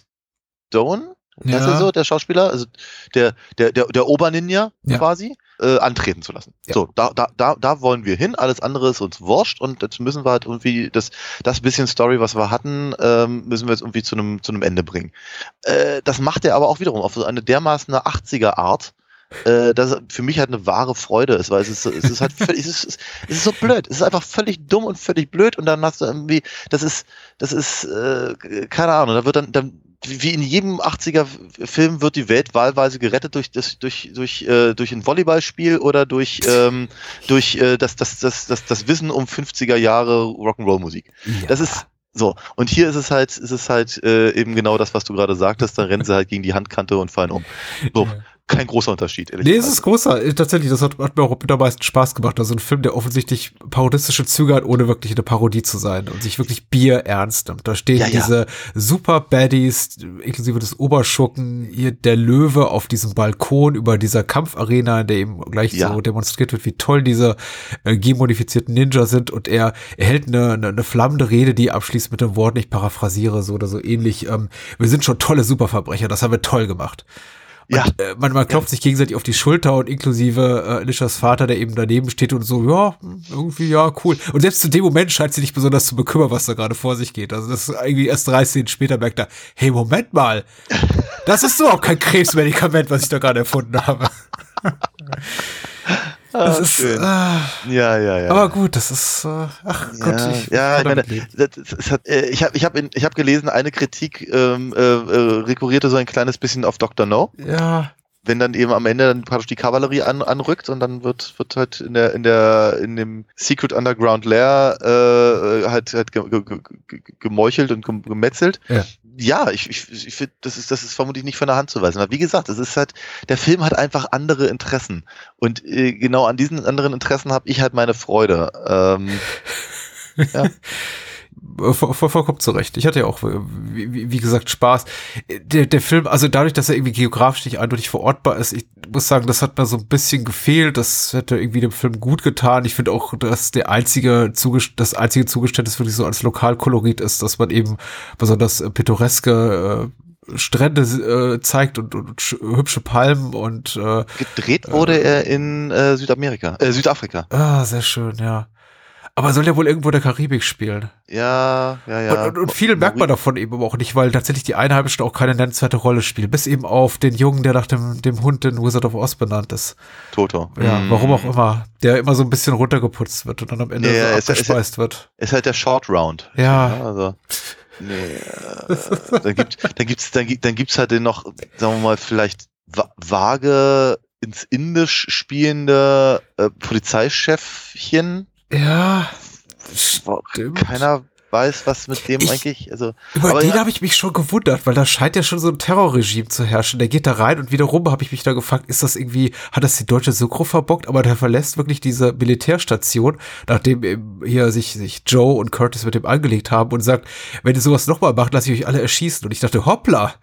Stone, ja. ist so, der Schauspieler, also der, der, der, der Oberninja ja. quasi, äh, antreten zu lassen. Ja. So, da, da, da, da wollen wir hin, alles andere ist uns wurscht und jetzt müssen wir halt irgendwie das, das bisschen Story, was wir hatten, ähm, müssen wir jetzt irgendwie zu einem, zu einem Ende bringen. Äh, das macht er aber auch wiederum auf so eine dermaßen 80er Art, äh, das für mich halt eine wahre Freude ist, weil es ist, es ist halt völlig, es ist, es ist so blöd. Es ist einfach völlig dumm und völlig blöd und dann hast du irgendwie, das ist, das ist, äh, keine Ahnung, da wird dann, dann wie in jedem 80er-Film wird die Welt wahlweise gerettet durch das, durch, durch, äh, durch ein Volleyballspiel oder durch, ähm, durch äh, das, das, das, das, das Wissen um 50er Jahre Rock'n'Roll-Musik. Ja. Das ist so. Und hier ist es halt, ist es halt äh, eben genau das, was du gerade sagtest, dann rennen sie halt gegen die Handkante und fallen um. So. Kein großer Unterschied. Nee, es ist großer. Äh, tatsächlich, das hat, hat mir auch mit am meisten Spaß gemacht. Also ein Film, der offensichtlich parodistische Züge hat, ohne wirklich eine Parodie zu sein und sich wirklich Bier ernst nimmt. Da stehen ja, ja. diese super Baddies, inklusive des Oberschurken, hier der Löwe auf diesem Balkon über dieser Kampfarena, in der eben gleich ja. so demonstriert wird, wie toll diese äh, genmodifizierten Ninja sind und er, er hält eine, eine, eine flammende Rede, die abschließt mit dem Wort, ich paraphrasiere so oder so ähnlich. Ähm, wir sind schon tolle Superverbrecher, das haben wir toll gemacht. Ja. Und, äh, man, man klopft ja. sich gegenseitig auf die Schulter und inklusive äh, Alishas Vater, der eben daneben steht und so, ja, irgendwie, ja, cool. Und selbst zu dem Moment scheint sie nicht besonders zu bekümmern, was da gerade vor sich geht. Also das ist irgendwie erst 30 später merkt er, hey, Moment mal, das ist auch kein Krebsmedikament, was ich da gerade erfunden habe. (laughs) Das ah, ist, schön. Äh, ja, ja, ja. Aber gut, das ist, äh, ach ja, Gott, ich, ja, ich meine, das, das hat, äh, ich habe ich hab ich hab gelesen, eine Kritik ähm, äh, äh, rekurrierte so ein kleines bisschen auf Dr. No. Ja. Wenn dann eben am Ende dann praktisch die Kavallerie an, anrückt und dann wird, wird halt in der, in der, in dem Secret Underground Lair äh, halt, halt ge, ge, ge, gemeuchelt und gemetzelt. Ja ja, ich, ich, ich finde, das ist, das ist vermutlich nicht von der Hand zu weisen. Aber wie gesagt, es ist halt, der Film hat einfach andere Interessen. Und äh, genau an diesen anderen Interessen habe ich halt meine Freude. Ähm, (laughs) ja. Voll, voll, vollkommen zurecht. Ich hatte ja auch, wie, wie gesagt, Spaß. Der, der Film, also dadurch, dass er irgendwie geografisch nicht eindeutig verortbar ist, ich muss sagen, das hat mir so ein bisschen gefehlt. Das hätte irgendwie dem Film gut getan. Ich finde auch, dass der einzige das einzige Zugeständnis wirklich so als Lokalkolorit ist, dass man eben besonders äh, pittoreske äh, Strände äh, zeigt und, und hübsche Palmen und äh, gedreht wurde äh, er in äh, Südamerika, äh, Südafrika. Ah, sehr schön, ja. Aber soll ja wohl irgendwo in der Karibik spielen. Ja, ja, ja. Und, und, und viel merkt man davon eben auch nicht, weil tatsächlich die Einheimischen auch keine nennenswerte Rolle spielen. Bis eben auf den Jungen, der nach dem, dem Hund in Wizard of Oz benannt ist. Toto. Ja, mhm. warum auch immer. Der immer so ein bisschen runtergeputzt wird und dann am Ende ja, so abgespeist ist, wird. Ist halt der Short Round. Ja. ja also. Nee, äh, dann, gibt, dann gibt's, dann, dann gibt's halt den noch, sagen wir mal, vielleicht vage ins Indisch spielende äh, Polizeichefchen, ja. Stimmt. Keiner weiß, was mit dem ich, eigentlich, also. Über den ja. habe ich mich schon gewundert, weil da scheint ja schon so ein Terrorregime zu herrschen. Der geht da rein und wiederum habe ich mich da gefragt, ist das irgendwie, hat das die deutsche Synchro verbockt, aber der verlässt wirklich diese Militärstation, nachdem hier sich, sich Joe und Curtis mit dem angelegt haben und sagt, wenn ihr sowas nochmal macht, lasse ich euch alle erschießen. Und ich dachte, hoppla.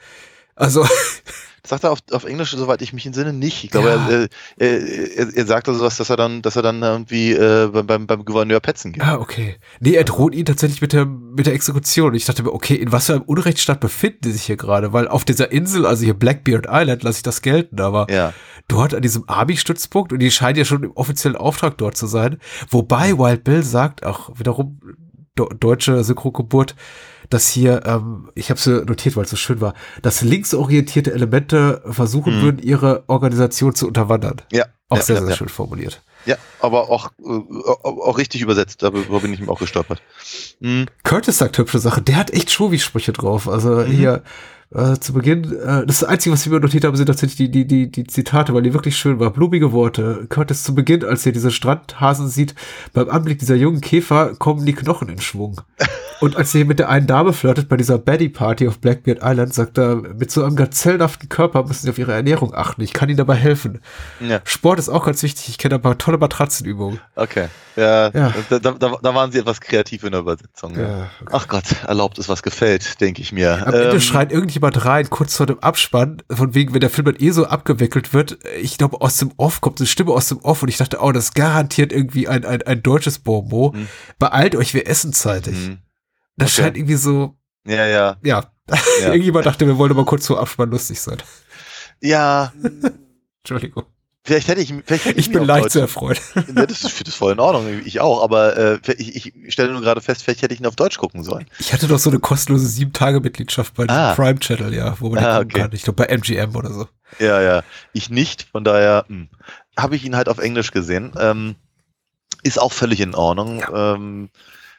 Also, (laughs) sagt er auf, auf Englisch, soweit ich mich entsinne, nicht. Ich glaube, ja. er, er, er, er sagt also was, dass er dann, dass er dann irgendwie äh, beim, beim Gouverneur petzen geht. Ah, okay. Nee, er droht ihn tatsächlich mit der, mit der Exekution. Ich dachte mir, okay, in was für einem Unrechtsstaat befinden die sich hier gerade? Weil auf dieser Insel, also hier Blackbeard Island, lasse ich das gelten, aber ja. dort an diesem Army-Stützpunkt, und die scheinen ja schon im offiziellen Auftrag dort zu sein. Wobei Wild Bill sagt, auch wiederum deutsche Synchrogeburt, dass hier, ähm, ich habe es notiert, weil es so schön war, dass linksorientierte Elemente versuchen mhm. würden, ihre Organisation zu unterwandern. Ja. Auch ja, sehr, sehr ja. schön formuliert. Ja, aber auch, äh, auch richtig übersetzt, darüber bin ich ihm auch gestolpert. Mhm. Curtis sagt hübsche Sache, der hat echt Shovi-Sprüche drauf. Also mhm. hier, äh, zu Beginn, äh, das, Einzige, was ich mir notiert habe, sind tatsächlich die, die, die, die Zitate, weil die wirklich schön waren. Blumige Worte. Curtis zu Beginn, als er diese Strandhasen sieht, beim Anblick dieser jungen Käfer kommen die Knochen in Schwung. (laughs) Und als er mit der einen Dame flirtet bei dieser Baddy Party auf Blackbeard Island, sagt er, mit so einem gazellenhaften Körper müssen sie auf ihre Ernährung achten. Ich kann ihnen dabei helfen. Ja. Sport ist auch ganz wichtig. Ich kenne ein paar tolle Matratzenübungen. Okay. Ja, ja. Da, da, da waren sie etwas kreativ in der Übersetzung. Ja. Okay. Ach Gott, erlaubt ist, was gefällt, denke ich mir. Am ähm, Ende schreit irgendjemand rein, kurz vor dem Abspann, von wegen, wenn der Film dann eh so abgewickelt wird, ich glaube, aus dem Off kommt eine Stimme aus dem Off und ich dachte, oh, das garantiert irgendwie ein, ein, ein deutsches Bonbon. Mhm. Beeilt euch, wir essen zeitig. Mhm. Das okay. scheint irgendwie so. Ja, ja. Ja. ja. (laughs) Irgendjemand dachte, wir wollen aber kurz vor Abspann lustig sein. Ja. (laughs) Entschuldigung. Vielleicht hätte ich, vielleicht hätte ich, ich bin leicht zu erfreut. (laughs) Ja, das ist, für das voll in Ordnung. Ich auch, aber äh, ich, ich stelle nur gerade fest, vielleicht hätte ich ihn auf Deutsch gucken sollen. Ich hatte doch so eine kostenlose sieben Tage Mitgliedschaft bei ah. Prime Channel, ja, wo man ah, okay. kann. Ich glaube bei MGM oder so. Ja, ja. Ich nicht, von daher hm, habe ich ihn halt auf Englisch gesehen. Ähm, ist auch völlig in Ordnung. Ja. Ähm,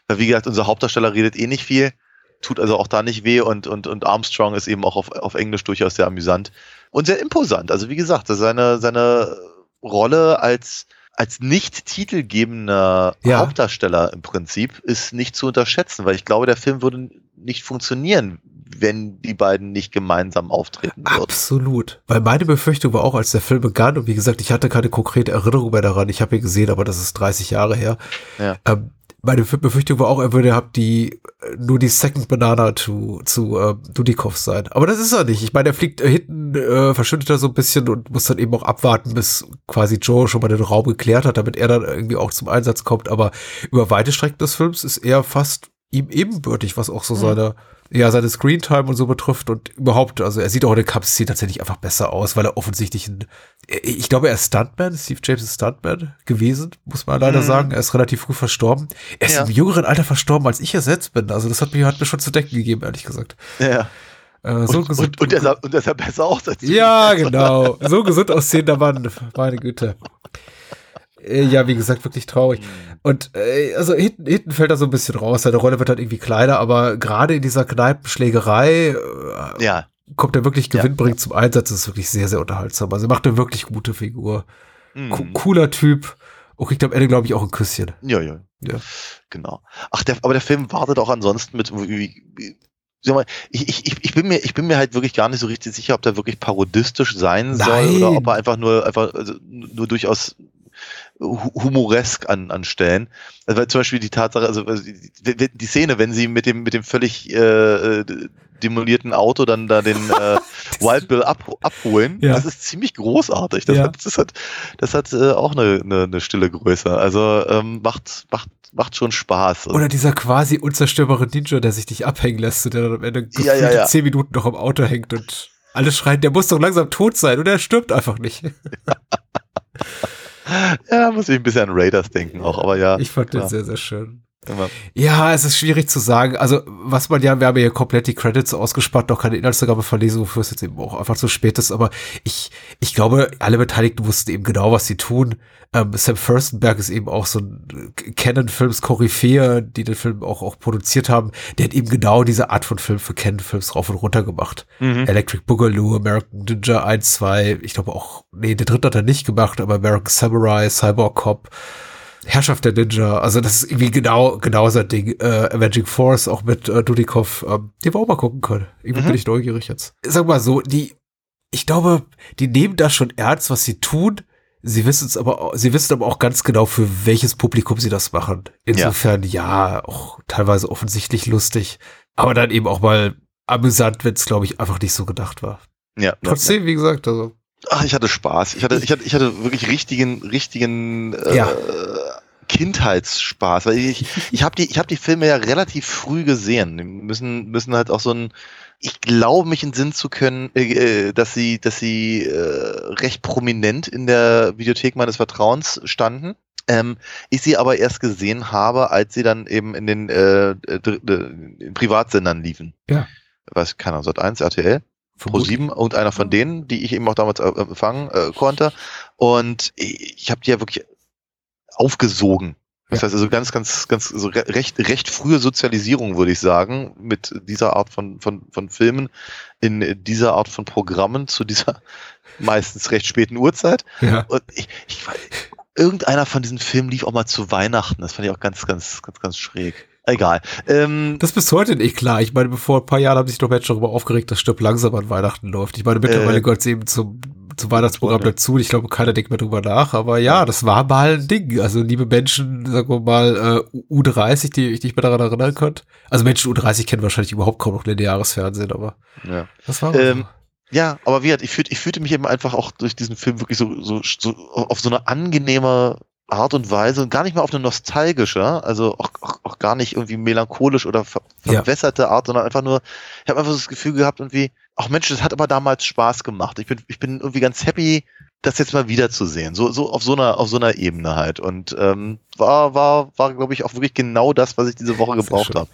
weil wie gesagt, unser Hauptdarsteller redet eh nicht viel, tut also auch da nicht weh und, und, und Armstrong ist eben auch auf, auf Englisch durchaus sehr amüsant und sehr imposant. Also wie gesagt, seine, seine Rolle als, als nicht titelgebender Ja. Hauptdarsteller im Prinzip ist nicht zu unterschätzen, weil ich glaube, der Film würde nicht funktionieren, wenn die beiden nicht gemeinsam auftreten würden. Absolut. Weil meine Befürchtung war auch, als der Film begann, und wie gesagt, ich hatte keine konkrete Erinnerung mehr daran, ich habe ihn gesehen, aber das ist 30 Jahre her. Ja. Ähm, meine Befürchtung war auch, er würde hab die äh, nur die Second Banana zu, zu äh, Dudikoff sein. Aber das ist er nicht. Ich meine, er fliegt hinten, äh, verschwindet er so ein bisschen und muss dann eben auch abwarten, bis quasi Joe schon mal den Raum geklärt hat, damit er dann irgendwie auch zum Einsatz kommt. Aber über weite Strecken des Films ist er fast ihm ebenbürtig, was auch so seine, ja, seine Screentime und so betrifft und überhaupt, also er sieht auch in der Kampfszene tatsächlich einfach besser aus, weil er offensichtlich ein, ich glaube, er ist Stuntman, Steve James ist Stuntman gewesen, muss man leider Mhm. sagen. Er ist relativ früh verstorben. Er ist Ja. im jüngeren Alter verstorben, als ich es jetzt bin. Also das hat mir, hat mir schon zu denken gegeben, ehrlich gesagt. Ja. Äh, so Und, gesund. und, und, er sah, und er sah besser aus als ja, genau. So gesund aussehender Mann. Meine Güte. Äh, Ja, wie gesagt, wirklich traurig. Und äh, also hinten, hinten fällt er so ein bisschen raus. Seine Rolle wird halt irgendwie kleiner, aber gerade in dieser Kneipenschlägerei äh, Ja, kommt er wirklich Ja. gewinnbringend zum Einsatz. Das ist wirklich sehr, sehr unterhaltsam. Also er macht eine wirklich gute Figur. Mhm. Co cooler Typ. Und kriegt am Ende, glaube ich, auch ein Küsschen. ja, ja. Ja. Genau. Ach, der, aber der Film wartet auch ansonsten mit, wie, wie, ich, ich, ich- bin mir, ich bin mir halt wirklich gar nicht so richtig sicher, ob der wirklich parodistisch sein soll Nein. oder ob er einfach nur, einfach, also, nur durchaus humoresk an, an Stellen. Also, weil zum Beispiel die Tatsache, also also die, die, Szene, wenn sie mit dem, mit dem völlig äh, äh, demolierten Auto dann da den äh, (laughs) Wild Bill ab, abholen, Ja. das ist ziemlich großartig. Das Ja. hat, das hat, das hat äh, auch eine, eine, eine stille Größe. Also ähm, macht, macht, macht schon Spaß. Oder dieser quasi unzerstörbare Ninja, der sich nicht abhängen lässt und der dann am Ende Ja, ja, ja. zehn Minuten noch im Auto hängt und alle schreien, der muss doch langsam tot sein und er stirbt einfach nicht. (laughs) (laughs) Ja, muss ich ein bisschen an Raiders denken auch, aber ja. Ich fand den klar. sehr, sehr schön. Immer. Ja, es ist schwierig zu sagen. Also, was man ja, wir haben ja hier komplett die Credits ausgespart, noch keine Inhaltsangabe verlesen, wofür es jetzt eben auch einfach zu spät ist. Aber ich, ich glaube, alle Beteiligten wussten eben genau, was sie tun. Ähm, Sam Furstenberg ist eben auch so ein Canon-Films Koryphäe, die den Film auch, auch produziert haben. Der hat eben genau diese Art von Film für Canon-Films rauf und runter gemacht. Electric Boogaloo, American Ninja 1, 2, ich glaube auch, nee, der dritte hat er nicht gemacht, aber American Samurai, Cyborg Cop, Herrschaft der Ninja, also das ist irgendwie genau, genau sein Ding. Äh, Avenging Force, auch mit äh, Dudikoff, ähm, den wir auch mal gucken können. Irgendwie bin ich neugierig jetzt. Sag mal so, die, ich glaube, die nehmen das schon ernst, was sie tun. Sie wissen es aber, sie wissen aber auch ganz genau, für welches Publikum sie das machen. Insofern, ja, auch teilweise offensichtlich lustig, aber dann eben auch mal amüsant, wenn es, glaube ich, einfach nicht so gedacht war. Ja, ja, ja. Trotzdem, wie gesagt, also, Ach, ich hatte Spaß. Ich hatte, ich hatte, ich hatte wirklich richtigen, richtigen äh, Ja. Kindheitsspaß. Weil ich, ich habe die, ich habe die Filme ja relativ früh gesehen. Die müssen, müssen halt auch so ein, ich glaube mich in Sinn zu können, äh, äh, dass sie, dass sie äh, recht prominent in der Videothek meines Vertrauens standen. Ähm, ich sie aber erst gesehen habe, als sie dann eben in den äh, äh, in Privatsendern liefen. Ja. Was, keine Ahnung, Sat 1, RTL? Pro 7 und einer von denen, die ich eben auch damals äh, empfangen äh, konnte. Und ich, habe die ja wirklich aufgesogen. Das heißt also ganz, ganz, ganz so re recht, recht frühe Sozialisierung, würde ich sagen, mit dieser Art von, von, von Filmen, in dieser Art von Programmen zu dieser (laughs) meistens recht späten Uhrzeit. ja. Und ich, ich irgendeiner von diesen Filmen lief auch mal zu Weihnachten. Das fand ich auch ganz, ganz, ganz, ganz schräg. Egal. Ähm, Das ist bis heute nicht klar. Ich meine, vor ein paar Jahren haben sich doch Menschen darüber aufgeregt, dass Stirb langsam an Weihnachten läuft. Ich meine, mittlerweile Äh, gehört es eben zum, zum Weihnachtsprogramm Ja. dazu. Ich glaube, keiner denkt mehr drüber nach. Aber ja, das war mal ein Ding. Also, liebe Menschen, sagen wir mal, äh, U30, die ich nicht mehr daran erinnern könnt. Also, Menschen U30 kennen wahrscheinlich überhaupt kaum noch lineares Fernsehen, aber ja. das war Ähm. Ja, aber wie gesagt, ich fühlte, ich fühlte mich eben einfach auch durch diesen Film wirklich so, so, so auf so eine angenehme Art und Weise und gar nicht mal auf eine nostalgische, also auch, auch, auch gar nicht irgendwie melancholisch oder ver Ja. verwässerte Art, sondern einfach nur, ich habe einfach so das Gefühl gehabt, irgendwie, ach Mensch, das hat aber damals Spaß gemacht. Ich bin, ich bin irgendwie ganz happy, das jetzt mal wiederzusehen. So, so auf so einer, auf so einer Ebene halt. Und ähm, war, war, war, glaube ich, auch wirklich genau das, was ich diese Woche gebraucht habe.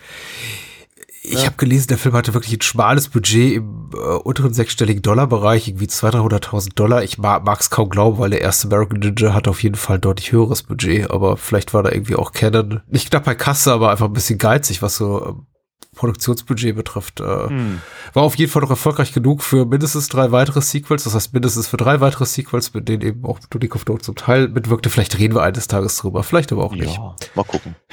Ich ja. habe gelesen, der Film hatte wirklich ein schmales Budget im äh, unteren sechsstelligen Dollarbereich, irgendwie 200.000, 300.000 Dollar. Ich mag es kaum glauben, weil der erste American Ninja hat auf jeden Fall deutlich höheres Budget, aber vielleicht war da irgendwie auch Canon nicht knapp bei Kasse, aber einfach ein bisschen geizig, was so ähm, Produktionsbudget betrifft. Äh, hm. War auf jeden Fall noch erfolgreich genug für mindestens drei weitere Sequels, das heißt mindestens für drei weitere Sequels, mit denen eben auch Dudikoff Not zum Teil mitwirkte. Vielleicht reden wir eines Tages drüber, vielleicht aber auch nicht. Ja, mal gucken. (laughs)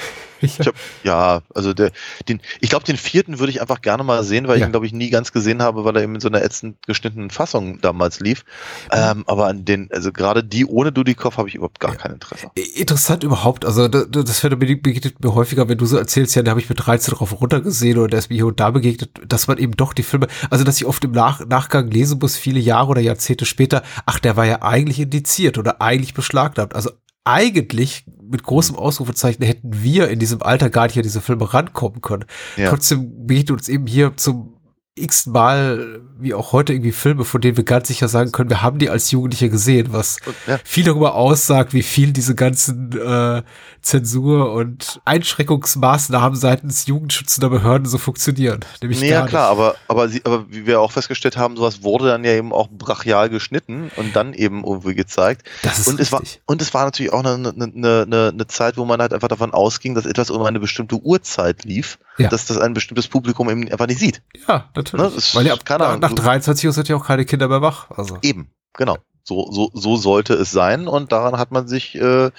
Ich hab, ja, also der, den, ich glaube, den vierten würde ich einfach gerne mal sehen, weil ja. ich ihn, glaube ich, nie ganz gesehen habe, weil er eben in so einer ätzend geschnittenen Fassung damals lief. Ähm, aber an den, also gerade die ohne Dudikoff habe ich überhaupt gar ja. kein Interesse. Interessant überhaupt, also das, das begegnet mir häufiger, wenn du so erzählst, ja, da habe ich mit 13 drauf runtergesehen oder der ist mir da begegnet, dass man eben doch die Filme, also dass ich oft im Nach Nachgang lesen muss, viele Jahre oder Jahrzehnte später, ach, der war ja eigentlich indiziert oder eigentlich beschlagnahmt. Also eigentlich mit großem Ausrufezeichen hätten wir in diesem Alter gar nicht an diese Filme rankommen können. Ja. Trotzdem begegnet uns eben hier zum x-mal, wie auch heute, irgendwie Filme, von denen wir ganz sicher sagen können, wir haben die als Jugendliche gesehen, was ja. viel darüber aussagt, wie viel diese ganzen äh, Zensur- und Einschränkungsmaßnahmen seitens jugendschützender Behörden so funktionieren. Nämlich nee, ja, klar, aber, aber, sie, aber wie wir auch festgestellt haben, sowas wurde dann ja eben auch brachial geschnitten und dann eben irgendwie gezeigt. Das ist und richtig. es war Und es war natürlich auch eine, eine, eine, eine Zeit, wo man halt einfach davon ausging, dass etwas um eine bestimmte Uhrzeit lief, ja. dass das ein bestimmtes Publikum eben einfach nicht sieht. Ja, natürlich. Ne? Weil ja, nach, nach 23 Uhr sind ja auch keine Kinder mehr wach. Also. Eben, genau. So, so, so sollte es sein und daran hat man sich, äh,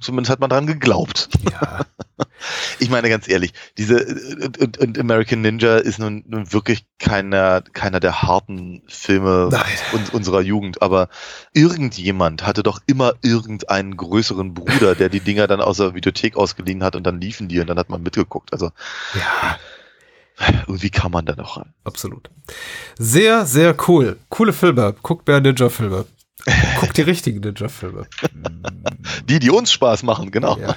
zumindest hat man daran geglaubt. Ja. (laughs) ich meine ganz ehrlich, diese und, und American Ninja ist nun, nun wirklich keiner, keiner der harten Filme uns, unserer Jugend, aber irgendjemand hatte doch immer irgendeinen größeren Bruder, der die Dinger dann aus der Videothek ausgeliehen hat und dann liefen die und dann hat man mitgeguckt. Also ja. Und wie kann man da noch ran? Absolut. Sehr, sehr cool. Coole Filme. Guckt mehr Ninja-Filme. Guckt die (laughs) richtigen Ninja-Filme. Die, die uns Spaß machen, genau. Ja.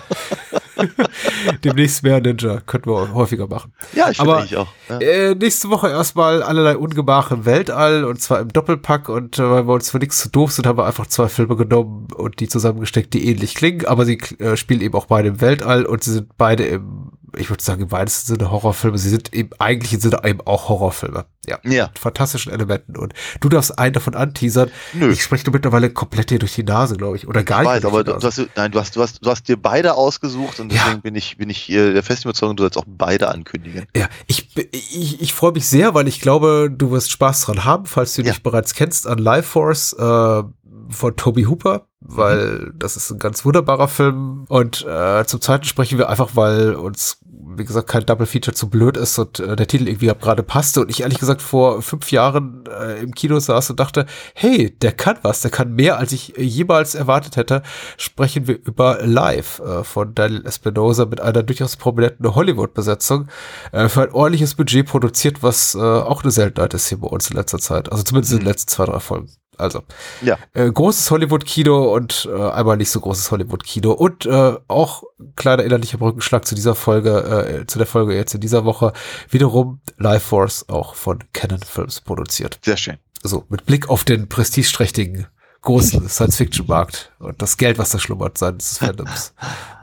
(laughs) Demnächst mehr Ninja. Könnten wir häufiger machen. Ja, ich finde ich auch. Ja. Äh, nächste Woche erstmal allerlei Ungemach im Weltall und zwar im Doppelpack und äh, weil wir uns für nichts zu doof sind, haben wir einfach zwei Filme genommen und die zusammengesteckt, die ähnlich klingen, aber sie äh, spielen eben auch beide im Weltall und sie sind beide im ich würde sagen, im weitesten Sinne Horrorfilme. Sie sind im eigentlichen Sinne eben auch Horrorfilme. Ja. ja. Mit fantastischen Elementen. Und du darfst einen davon anteasern. Nö. Ich spreche nur mittlerweile komplett hier durch die Nase, glaube ich. Oder gar ich nicht. Weiß, aber du hast, nein, du hast, du hast, du hast dir beide ausgesucht und deswegen ja. bin ich, bin ich hier der festen Überzeugung, du sollst auch beide ankündigen. Ja, ich, ich, ich freue mich sehr, weil ich glaube, du wirst Spaß dran haben, falls du ja. nicht bereits kennst, an Life Force, äh, von Toby Hooper, weil mhm. das ist ein ganz wunderbarer Film. Und äh, zum zweiten sprechen wir einfach, weil uns wie gesagt, kein Double Feature zu blöd ist und äh, der Titel irgendwie gerade passte und ich ehrlich gesagt vor fünf Jahren äh, im Kino saß und dachte, hey, der kann was, der kann mehr, als ich jemals erwartet hätte, sprechen wir über Live äh, von Daniel Espinosa mit einer durchaus prominenten Hollywood-Besetzung äh, für ein ordentliches Budget produziert, was äh, auch eine Seltenheit ist hier bei uns in letzter Zeit, also zumindest in den mhm. letzten zwei, drei Folgen. Also ja. äh, großes Hollywood-Kino und äh, einmal nicht so großes Hollywood-Kino. Und äh, auch kleiner innerlicher Brückenschlag zu dieser Folge, äh, zu der Folge jetzt in dieser Woche, wiederum Life Force auch von Canon Films produziert. Sehr schön. So, mit Blick auf den prestigeträchtigen großen (laughs) Science-Fiction-Markt und das Geld, was da schlummert seines Fandoms.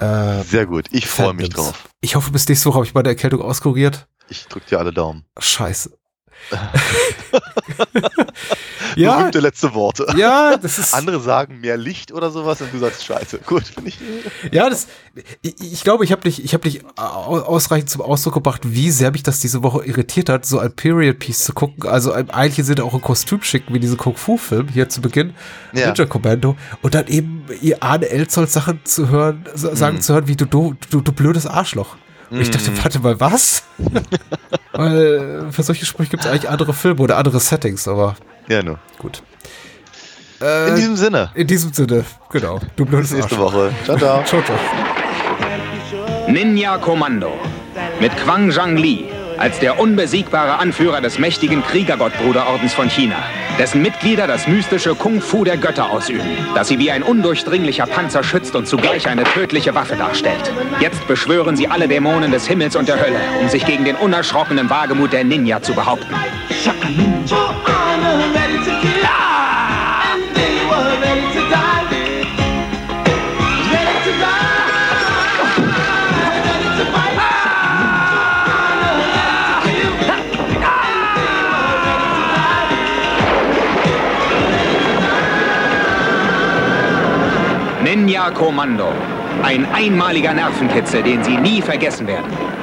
Äh, (laughs) Sehr gut, ich freue mich drauf. Ich hoffe, bis nächste Woche habe ich meine Erkältung auskuriert. Ich drücke dir alle Daumen. Scheiße. (laughs) ja. Berühmte letzte Worte. Ja, das ist. Andere sagen mehr Licht oder sowas und du sagst Scheiße. Gut, finde ich. Ja, das. Ich, ich glaube, ich habe dich, ich habe dich ausreichend zum Ausdruck gebracht, wie sehr mich das diese Woche irritiert hat, so ein Period Piece zu gucken. Also im eigentlichen Sinne auch ein Kostüm schicken, wie diese Kung Fu Film hier zu Beginn, ja. Ninja Commando, und dann eben ihr Arne Elzold Sachen zu hören, sagen mhm. zu hören, wie du, du, du, du blödes Arschloch. Und ich dachte, mhm. warte mal, was? (laughs) Weil für solche Sprüche gibt es eigentlich andere Filme oder andere Settings, aber. Ja, nur. Gut. Äh, in diesem Sinne. In diesem Sinne, genau. Du Bis nächste Arsch. Woche. Ciao, ciao. (laughs) ciao, ciao. Ninja Kommando mit Quang Zhang Li als der unbesiegbare Anführer des mächtigen Kriegergottbruderordens von China, dessen Mitglieder das mystische Kung-Fu der Götter ausüben, das sie wie ein undurchdringlicher Panzer schützt und zugleich eine tödliche Waffe darstellt. Jetzt beschwören sie alle Dämonen des Himmels und der Hölle, um sich gegen den unerschrockenen Wagemut der Ninja zu behaupten. Ninja Kommando. Ein einmaliger Nervenkitzel, den Sie nie vergessen werden.